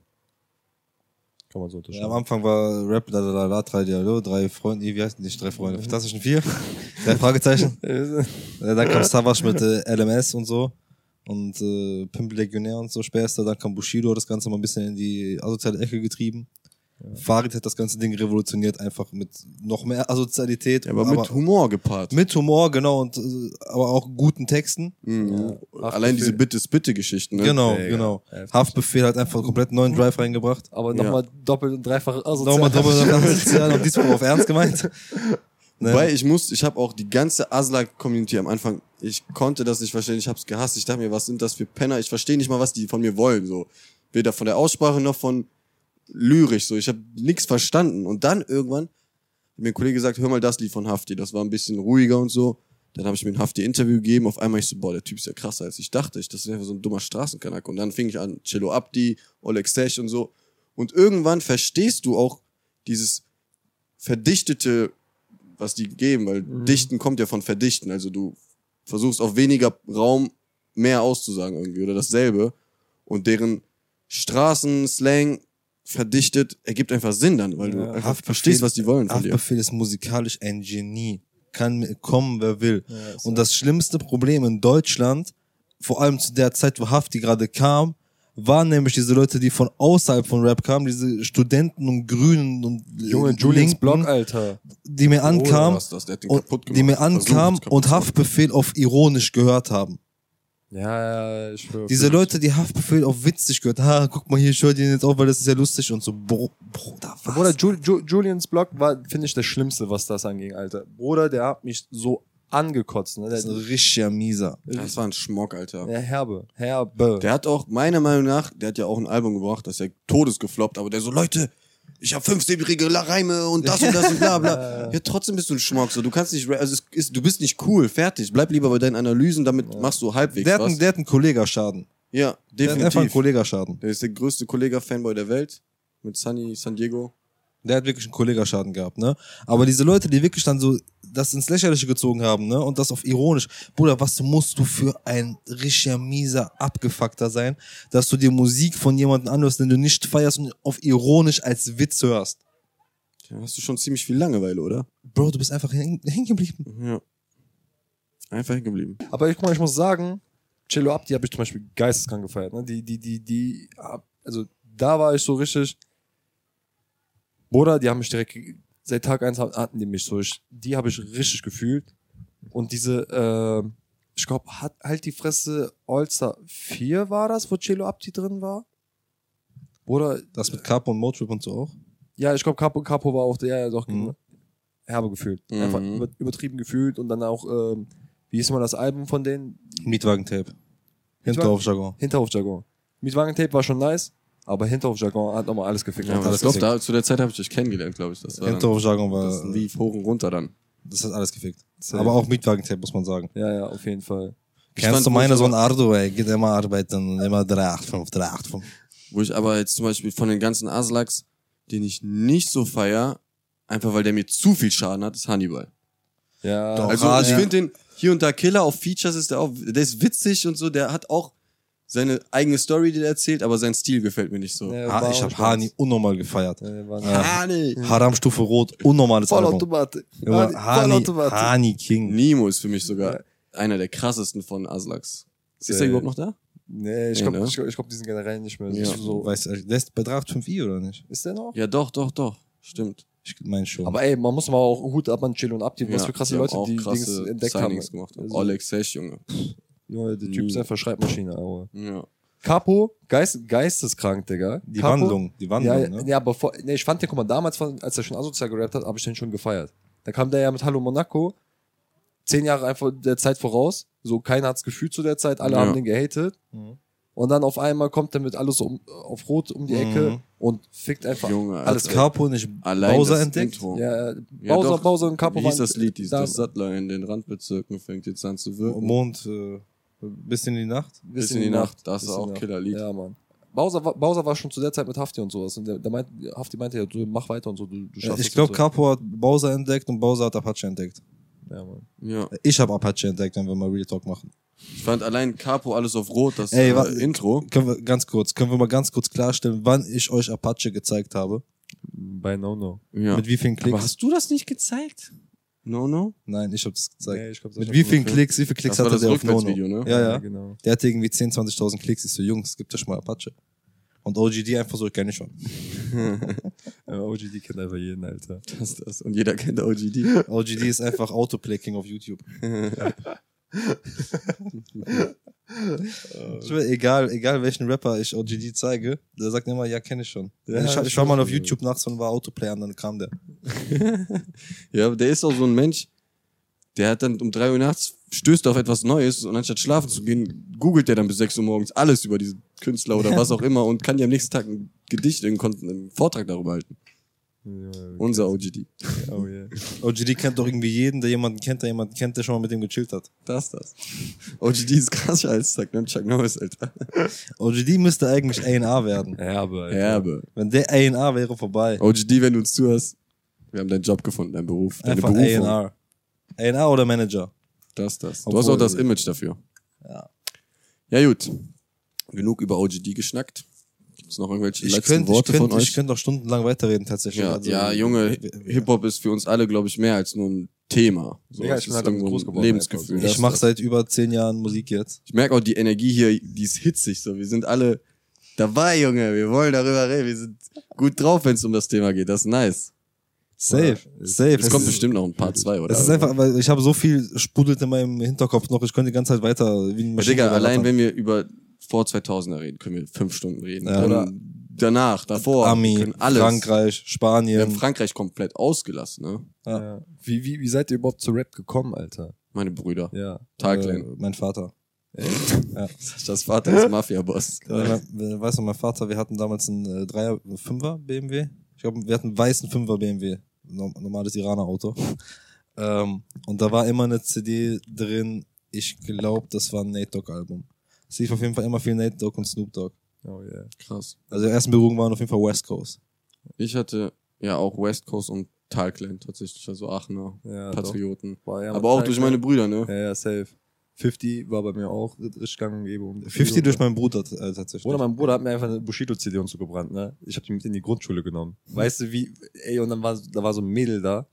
Kann man so Ja, unterscheiden. am Anfang war Rap, da, da, da, da, drei Dialog, drei Freunde, wie heißt nicht drei Freunde, Fantastischen Vier, (laughs) drei Fragezeichen. (laughs) Dann kam Savage mit äh, LMS und so und äh, Pimp Legionär und so später. Dann kam Bushido, hat das Ganze mal ein bisschen in die asoziale Ecke getrieben. Farid hat das ganze Ding revolutioniert, einfach mit noch mehr Asozialität. Ja, aber mit Humor gepaart. mit Humor, genau, und äh, aber auch guten Texten. Mhm. Ja. Allein diese Bitte-Bitte-Geschichten, ne? Genau, Mega. genau. Haftbefehl hat einfach komplett neuen Drive reingebracht. Aber nochmal doppelt und dreifach asozial. Nochmal doppelt asozial (laughs) und diesmal auf Ernst gemeint. Ne? Weil ich muss, ich habe auch die ganze Asla-Community am Anfang, ich konnte das nicht verstehen, ich hab's gehasst. Ich dachte mir, was sind das für Penner? Ich verstehe nicht mal, was die von mir wollen. So weder von der Aussprache noch von lyrisch. So, ich habe nichts verstanden. Und dann irgendwann hat mir ein Kollege gesagt, hör mal das Lied von Hafti. Das war ein bisschen ruhiger und so. Dann habe ich mir ein Hafti-Interview gegeben. Auf einmal ich so, boah, der Typ ist ja krasser als ich dachte. Ich, das ist einfach so ein dummer Straßenkanak. Und dann fing ich an, Cello Abdi, Oleg Sesh und so. Und irgendwann verstehst du auch dieses verdichtete, was die geben, weil Dichten kommt ja von Verdichten. Also du versuchst auf weniger Raum mehr auszusagen irgendwie oder dasselbe. Und deren Straßenslang verdichtet ergibt einfach Sinn dann, weil du Ja. einfach Haftbefehl- verstehst, was die wollen von dir. Haftbefehl ist musikalisch ein Genie. Kann kommen, wer will. Ja, Und das schlimmste Problem in Deutschland, vor allem zu der Zeit, wo Hafti gerade kam, waren nämlich diese Leute, die von außerhalb von Rap kamen, diese Studenten und Grünen und Junge, Julians Blog, Alter. die mir ankamen den und kaputt die mir ankamen und. Haftbefehl auf ironisch gehört haben. Ja, ja, ich schwöre. Diese Leute, die Haftbefehl auf witzig gehört, ha, guck mal hier, ich höre den jetzt auf, weil das ist ja lustig und so, Bro, Bruder, was? Bruder, Ju Ju Julians Blog war, finde ich, das Schlimmste, was das anging, Alter. Bruder, der hat mich so angekotzt. Ne? das ist ein Der, richtiger Mieser. Das war ein Schmock, Alter. der Herbe. Herbe. Der hat auch, meiner Meinung nach, der hat ja auch ein Album gebracht, das ist ja todesgefloppt, aber der so, Leute, ich habe fünfsilbrige Reime und das und das und bla bla. (laughs) Ja, trotzdem bist du ein Schmock, so. Du kannst nicht, also ist, du bist nicht cool, fertig. Bleib lieber bei deinen Analysen, damit machst du halbwegs Der hat, was. einen, der hat einen Kollegaschaden. ja, Der hat einfach einen definitiv. Kollegaschaden. Der ist der größte Kollega-Fanboy der Welt. Mit Sunny San Diego. Der hat wirklich einen Kollegaschaden gehabt, ne? Aber diese Leute, die wirklich dann so das ins Lächerliche gezogen haben, ne? Und das auf ironisch. Bruder, was musst du für ein richtiger, mieser Abgefuckter sein, dass du dir Musik von jemandem anhörst, den du nicht feierst und auf ironisch als Witz hörst? Da hast du schon ziemlich viel Langeweile, oder? Bro, du bist einfach hängen hängen geblieben. Ja. Einfach hängen geblieben. Aber ich, guck mal, ich muss sagen, Cello Abdi habe ich zum Beispiel geisteskrank gefeiert. Ne? Die, die, die, die, also da war ich so richtig, Bruder, die haben mich direkt, seit Tag eins hatten die mich so, ich, die habe ich richtig gefühlt. Und diese, äh, ich glaube, hat halt die Fresse All-Star 4 war das, wo Cello Abdi drin war? Bruder, Das mit Capo und Motrip und so auch. ja, ich glaube, Capo, Capo war auch der, ja, doch, Mhm. herbe gefühlt. Mhm. Einfach über, übertrieben gefühlt und dann auch, ähm, wie hieß mal das Album von denen? Mietwagen-Tape. Hinterhofjargon. Hinterhofjargon. Mietwagen-Tape war schon nice, aber Hinterhofjargon hat nochmal alles gefickt. Ja, alles ich glaube, da, zu der Zeit habe ich dich kennengelernt, glaube ich. Das war Hinterhofjargon das war, lief hoch und runter dann. das hat alles gefickt. Safe. Aber auch Mietwagen-Tape, muss man sagen. Ja, ja, auf jeden Fall. Ich Kennst du Sohn aber- Ardo, ey, geht immer arbeiten, immer 385, 385. Wo ich aber jetzt zum Beispiel von den ganzen Aslaks, den ich nicht so feier, einfach weil der mir zu viel Schaden hat, ist Hannibal. Ja, Doch. Also Hannibal. ich finde den hier und da Killer auf Features ist der auch, der ist witzig und so, der hat auch seine eigene Story, die er erzählt, aber sein Stil gefällt mir nicht so. Ja, Ha, ich habe. Hani unnormal gefeiert. Ja, war Ja. Hani. Haram-Stufe Rot, unnormales Album. Vollautomatik. Junge, Hani- Hani. Hani King. Nemo ist für mich sogar einer der krassesten von Aslaks. Ist Äh, der überhaupt noch da? Nee, ich Nee, glaube, ne? ich, glaub, ich glaub, die sind generell nicht mehr Ja. so. Weißt du, der ist bei 385i oder nicht? Ist der noch? Ja, doch, doch, doch. Stimmt. Ich meine schon. Aber ey, man muss mal auch Hut ab an Chill und Abdi, was Ja, für krasse Leute die krasse Dings entdeckt Signings haben. gemacht. Also, Oleg Sesh, Junge. (laughs) Junge, der Typ ist Nie. einfach Schreibmaschine, aber. Ja. Capo, Geist, geisteskrank, Digga. die Capo, Wandlung, die Wandlung, Ja, ne? ja, aber vor, nee, ich fand den, guck mal, damals, als er schon asozial gerappt hat, habe ich den schon gefeiert. Da kam der ja mit Hallo Monaco, zehn Jahre einfach der Zeit voraus. So, keiner hat's gefühlt zu der Zeit, alle Ja. haben den gehatet. Mhm. Und dann auf einmal kommt er mit alles um, auf Rot um die Ecke Mhm. und fickt einfach Junge, alles. Capo nicht Allein Bowser das entdeckt? Intro. Ja, Ja, Bowser, doch. Bowser und Capo Wie hieß das Lied? Dieses, das Sattler in den Randbezirken fängt jetzt an zu wirken. Mond äh, bis in die Nacht. bis in die Nacht. Das ist auch Nacht. Killerlied. Ja, Mann. Bowser, war- Bowser war schon zu der Zeit mit Hafti und sowas. Und der, der meint, Hafti meinte ja, du mach weiter und so, du, du schaffst Ich es glaube, und so. Capo hat Bowser entdeckt und Bowser hat Apache entdeckt. Ja, Mann. Ja. Ich habe Apache entdeckt, wenn wir mal Real Talk machen. Ich fand allein Capo alles auf Rot, das Ey, äh, Intro. Können wir ganz kurz, können wir mal ganz kurz klarstellen, wann ich euch Apache gezeigt habe? Bei No No. Ja. Mit wie vielen Aber Klicks? hast du das nicht gezeigt? No, no? Nein, ich habe das gezeigt. Nee, ich glaub, das Mit wie vielen Klicks, wie viele Klicks Das war hatte das der auf Nono? Rückwärtsvideo, ne? Ja, ja. genau. Der hatte irgendwie 10.000, 20.000 Klicks. Ich so, Jungs, gibt euch mal Apache. Und OGD einfach so, ich kenne ich schon. (laughs) Ja, OGD kennt einfach jeden, Alter. Das, das. Und jeder kennt OGD. OGD ist einfach Autoplay-King auf YouTube. (laughs) Will, egal, egal welchen Rapper ich OGD zeige, der sagt immer, ja, kenne ich schon. Ja, ich, ich war mal auf. YouTube nachts und war Autoplay und dann kam der. (laughs) Ja, aber der ist auch so ein Mensch, der hat dann um drei Uhr nachts, stößt auf etwas Neues und anstatt schlafen zu gehen, googelt der dann bis sechs Uhr morgens alles über diesen Künstler oder was auch immer und kann ja am nächsten Tag ein Gedicht, einen, einen Vortrag darüber halten. Unser OGD. Oh yeah. (laughs) OGD kennt doch irgendwie jeden, der jemanden kennt, der jemanden kennt, der schon mal mit ihm gechillt hat. Das, das. OGD ist krasser als Chuck, ne? Chuck Norris, Alter. (laughs) OGD müsste eigentlich A&R werden. Erbe, Alter. Erbe. Wenn der A&R wäre vorbei. OGD, wenn du uns zuhörst, wir haben deinen Job gefunden, deinen Beruf, deine Einfach. A&R. A&R oder Manager? Das, das. Du Obwohl- hast auch das Image dafür. Ja. Ja, gut. Genug über OGD geschnackt. Gibt's noch irgendwelche Ich letzten könnte ich Worte könnt, von euch? ich könnte auch stundenlang weiterreden tatsächlich. Ja, Also, ja, Junge, Hip-Hop ist für uns alle, glaube ich, mehr als nur ein Thema. So, Ja, es ich bin halt damit groß ein geworden, Lebensgefühl. Ich mache seit über zehn Jahren Musik jetzt. Ich merke auch die Energie hier, die ist hitzig. So, wir sind alle Dabei, Junge, wir wollen darüber reden. Wir sind gut drauf, wenn es um das Thema geht. Das ist nice. Safe, safe. Es kommt bestimmt noch ein Part 2, oder? Es ist einfach, weil ich habe so viel sprudelt in meinem Hinterkopf noch, ich könnte die ganze Zeit weiter wie ein Ja, Digga, allein wenn wir über vor 2000er reden, können wir fünf Stunden reden. Ja. Oder danach, davor, Ami, alles. Frankreich, Wir haben Spanien. Frankreich komplett ausgelassen, ne? Ja. Wie, wie, wie seid ihr überhaupt zu Rap gekommen, Alter? Meine Brüder. Ja. Äh, Tagline. mein Vater. (laughs) Ja. Das Vater ist Mafia-Boss. (laughs) Ja. Weißt du, mein Vater, wir hatten damals einen äh, Dreier, Fünfer BMW. Ich glaube, wir hatten einen weißen Fünfer BMW. Norm- Normales Iraner-Auto. ähm, und da war immer eine CD drin. Ich glaube, das war ein Nate Dogg-Album. Es lief auf jeden Fall immer viel Nate Dogg und Snoop Dogg. Oh yeah. Krass. Also die ersten Berührungen waren auf jeden Fall West Coast. Ich hatte ja auch West Coast und Talclan tatsächlich, also Aachener Ja, Patrioten. War ja Aber auch durch meine Brüder, ne? Ja, ja, safe. 50 war bei mir auch richtig gang und gäbe. Und 50 durch meinen Bruder äh, tatsächlich. Bruder, mein Bruder hat mir einfach eine Bushido-CD und so gebrannt, ne? Ich hab die mit in die Grundschule genommen. Weißt du, wie, ey, und dann war, da war so ein Mädel da,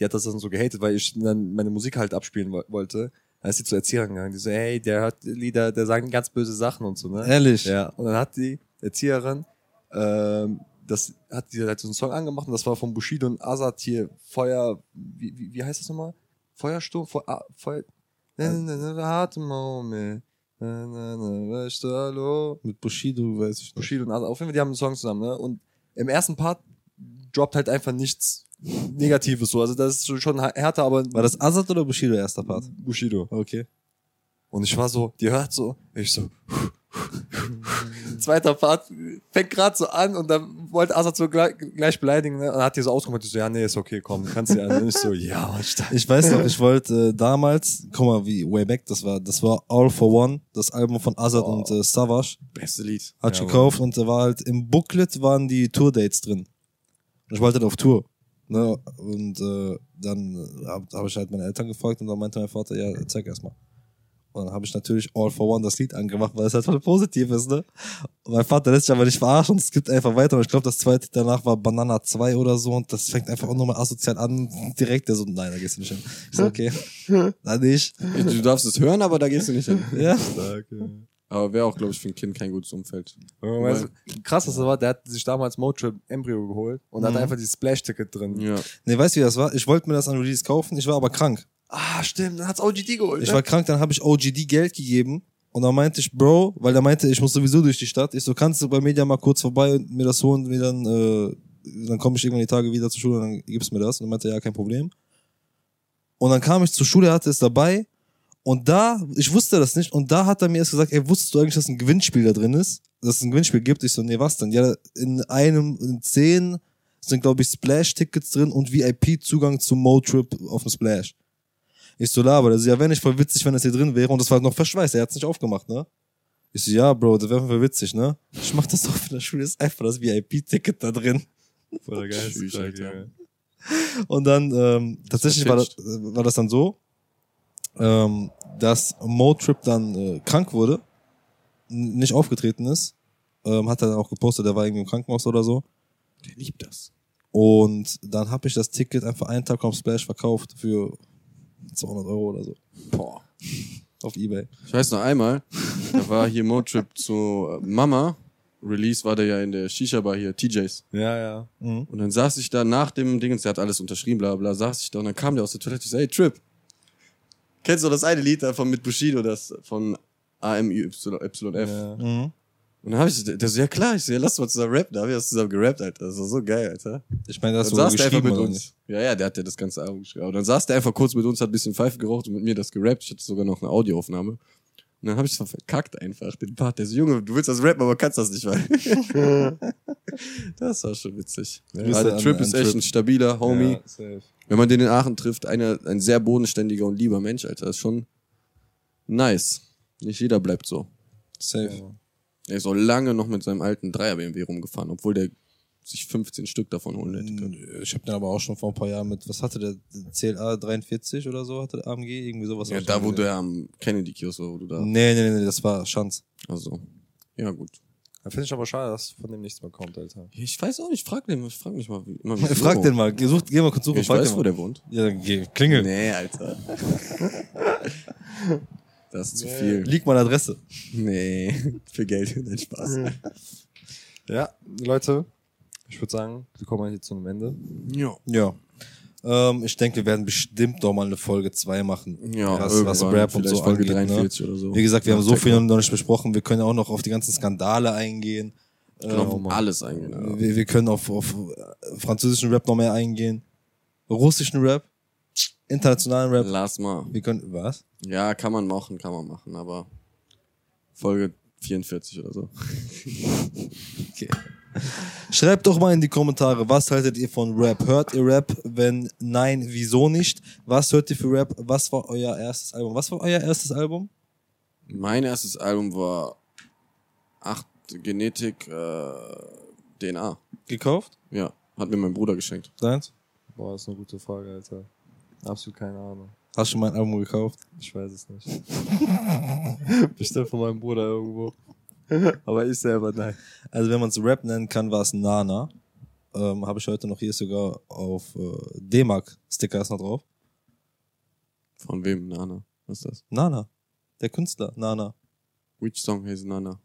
die hat das dann so gehatet, weil ich dann meine Musik halt abspielen wo- wollte. Dann ist sie zur Erzieherin gegangen, die so, hey, der hat Lieder, der sagen ganz böse Sachen und so, ne? Ehrlich? Ja, und dann hat die Erzieherin, ähm, das hat die halt so einen Song angemacht und das war von Bushido und Azad hier, Feuer, wie, wie, wie heißt das nochmal? Feuersturm, Feu, ah, Feuer, harte Moment, ne, ne, ne, weißt du, hallo? Mit Bushido, weiß ich nicht. Bushido und Azad, auf jeden Fall, die haben einen Song zusammen, ne, und im ersten Part droppt halt einfach nichts Negatives so, also das ist schon- härter, aber War das Azad oder Bushido erster Part? Bushido. Okay. Und ich war so, die hört so, ich so. Zweiter Part fängt gerade so an und dann wollte Assad so gleich, gleich beleidigen, ne? Und hat die so ausgemacht, ich so, ja, nee, ist okay, komm, kannst du ja. Und ich so, ja, Mann. Ich weiß noch, ich wollte äh, damals, guck mal, wie way back das war, das war All for One, das Album von Azad und äh, Savage. Beste Lied. Hat Ja, gekauft und da war halt im Booklet waren die Tour-Dates drin. Und ich wollte halt auf Tour. Ne? Und äh, dann habe hab ich halt meine Eltern gefragt und dann meinte mein Vater, ja, zeig erst mal. Und dann habe ich natürlich All for One das Lied angemacht, weil es halt voll positiv ist, ne? Und mein Vater lässt sich aber nicht verarschen und es gibt einfach weiter. Und ich glaube, das zweite danach war Banana 2 oder so und das fängt einfach auch nochmal asozial an. Direkt der so, nein, da gehst du nicht hin. Ich so, okay, dann nicht. Du darfst es hören, aber da gehst du nicht hin. Ja. ja. Aber wäre auch, glaube ich, für ein Kind kein gutes Umfeld. Weißt du, krass, was das war, der hat sich damals Motrip Embryo geholt und Mhm. hat einfach dieses Splash-Ticket drin. Ja. Nee, weißt du, wie das war? Ich wollte mir das an Release kaufen, ich war aber krank. Ah, stimmt, dann hat's OGD geholt. Ich ne? war krank, dann habe ich OGD Geld gegeben und dann meinte ich, Bro, weil er meinte, ich muss sowieso durch die Stadt. Ich so, kannst du bei Media mal kurz vorbei und mir das holen, mir dann, äh, dann komme ich irgendwann die Tage wieder zur Schule und dann gibst du mir das. Und er meinte, ja, kein Problem. Und dann kam ich zur Schule, er hatte es dabei und da, ich wusste das nicht und da hat er mir erst gesagt, ey, wusstest du eigentlich, dass ein Gewinnspiel da drin ist? Dass es ein Gewinnspiel gibt? Ich so, nee, was denn? Ja, in einem, in zehn sind, glaube ich, Splash-Tickets drin und VIP-Zugang zum Motrip auf dem Splash. Ich so, laber, der so, ja, wäre nicht voll witzig, wenn das hier drin wäre und das war noch verschweißt, er hat's nicht aufgemacht, ne? Ich so, ja, Bro, das wäre voll witzig, ne? Ich mach das auf in der Schule, ist einfach das VIP-Ticket da drin. Voll geil. Tschüss, Alter. Und dann, ähm, tatsächlich war das, Verfitcht. war das dann so, ähm, dass Motrip dann äh, krank wurde, nicht aufgetreten ist, ähm, hat er dann auch gepostet, der war irgendwie im Krankenhaus oder so. Der liebt das. Und dann habe ich das Ticket einfach einen Tag am Splash verkauft für 200 Euro oder so Boah. (laughs) auf Ebay. Ich weiß noch einmal, da war hier Motrip zu äh, Mama. Release war der ja in der Shisha-Bar hier, TJs. Ja, ja. Und dann saß ich da nach dem Dingens, der hat alles unterschrieben, bla bla, saß ich da und dann kam der aus der Toilette. Ich so, hey Trip, kennst du das eine Lied da von mit Bushido, das von AMYF? ja. Mhm. Und dann hab ich, der so, ja klar, ich so, ja, lass mal zusammen rappen. Da hab ich das zusammen gerappt, Alter. Das war so geil, Alter. Ich meine, das saß der einfach mit uns. nicht? Ja, ja, der hat ja das ganze Album geschrieben. Aber dann saß der einfach kurz mit uns, hat ein bisschen Pfeife geraucht und mit mir das gerappt. Ich hatte sogar noch eine Audioaufnahme. Und dann habe ich es verkackt einfach, den Part. Der so, Junge, du willst das rappen, aber kannst das nicht, weil. (laughs) (laughs) das war schon witzig. Ja, der Trip an ist echt Trip. ein stabiler Homie. Ja, safe. Wenn man den in Aachen trifft, einer, ein sehr bodenständiger und lieber Mensch, Alter. Das ist schon nice. Nicht jeder bleibt so. Safe. Er ist auch lange noch mit seinem alten Dreier BMW rumgefahren, obwohl der sich 15 Stück davon holen hätte können. Ich habe den aber auch schon vor ein paar Jahren mit, was hatte der, CLA 43 oder so, hatte der AMG, irgendwie sowas. Ja, da, wo gesehen. der am Kennedy-Kiosk war, wo du da. Nee, nee, nee, das war Schanz. Also, ja, gut. Da finde ich aber schade, dass von dem nichts mehr kommt, Alter. Ich weiß auch nicht, frag den, ich frag mich mal, wie, immer, wie (laughs) Frag den mal, geh, such, geh mal kurz suchen, Ich frag weiß, den wo mal. der wohnt. Ja, dann geh, klingel. Nee, Alter. (laughs) Das ist zu viel. Lieg mal Adresse. Nee, (laughs) für Geld, nein, Spaß. Ja, Leute, ich würde sagen, wir kommen jetzt zu einem Ende. Ja. Ja. Ähm, ich denke, wir werden bestimmt noch mal eine Folge 2 machen. Ja, was, was Rap und so Folge angeht. 43 ne? oder so. Wie gesagt, wir Ja, haben so viel noch nicht besprochen. Wir können auch noch auf die ganzen Skandale eingehen. Können Ähm, alles eingehen. Ja. wir, wir können auf, auf französischen Rap noch mehr eingehen. Russischen Rap. Internationalen Rap. Lass mal. Wir können, was? Ja, kann man machen, kann man machen, aber Folge 44 oder so. (laughs) Okay. Schreibt doch mal in die Kommentare, was haltet ihr von Rap? Hört ihr Rap? Wenn nein, wieso nicht? Was hört ihr für Rap? Was war euer erstes Album? Was war euer erstes Album? Mein erstes Album war 8 Genetik äh, DNA. Gekauft? Ja, hat mir mein Bruder geschenkt. Deins? Boah, das ist eine gute Frage, Alter. Absolut keine Ahnung. Hast du mein Album gekauft? Ich weiß es nicht. (laughs) Bestimmt von meinem Bruder irgendwo. (laughs) Aber ich selber, nein. Also wenn man es Rap nennen kann, war es Nana. Ähm, Habe ich heute noch hier sogar auf äh, D-Mark-Sticker ist noch drauf. Von wem? Nana. Was ist das? Nana. Der Künstler. Nana. Which song heißt Nana?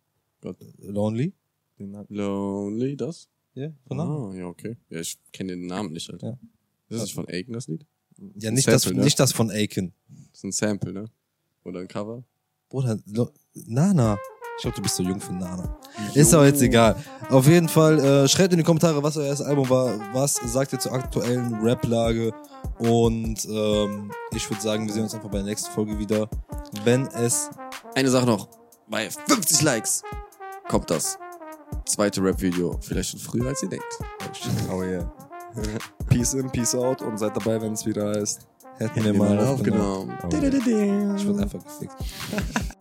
Lonely? Den hat- Lonely, das? Ja, von Nana. Ah, ja, okay. Ja, ich kenne den Namen nicht, halt. Ja. Ist das von Aiken, das Lied? Ja, nicht, das, Sample, ne? nicht das von Aiken. Das ist ein Sample, ne? Oder ein Cover? Bruder, Lo Nana. Ich glaube, du bist so jung für Nana. Ist aber jetzt egal. Auf jeden Fall, äh, schreibt in die Kommentare, was euer erstes Album war. Was sagt ihr zur aktuellen Rap-Lage? Und ähm, ich würde sagen, wir sehen uns einfach bei der nächsten Folge wieder. Wenn es Eine Sache noch. Bei 50 Likes kommt das zweite Rap-Video. Vielleicht schon früher, als ihr denkt. Oh yeah. (laughs) peace in, peace out und seid dabei, wenn es wieder heißt. hätten wir mal aufgenommen. aufgenommen. Oh yeah. Ich wurde einfach gefickt. (laughs)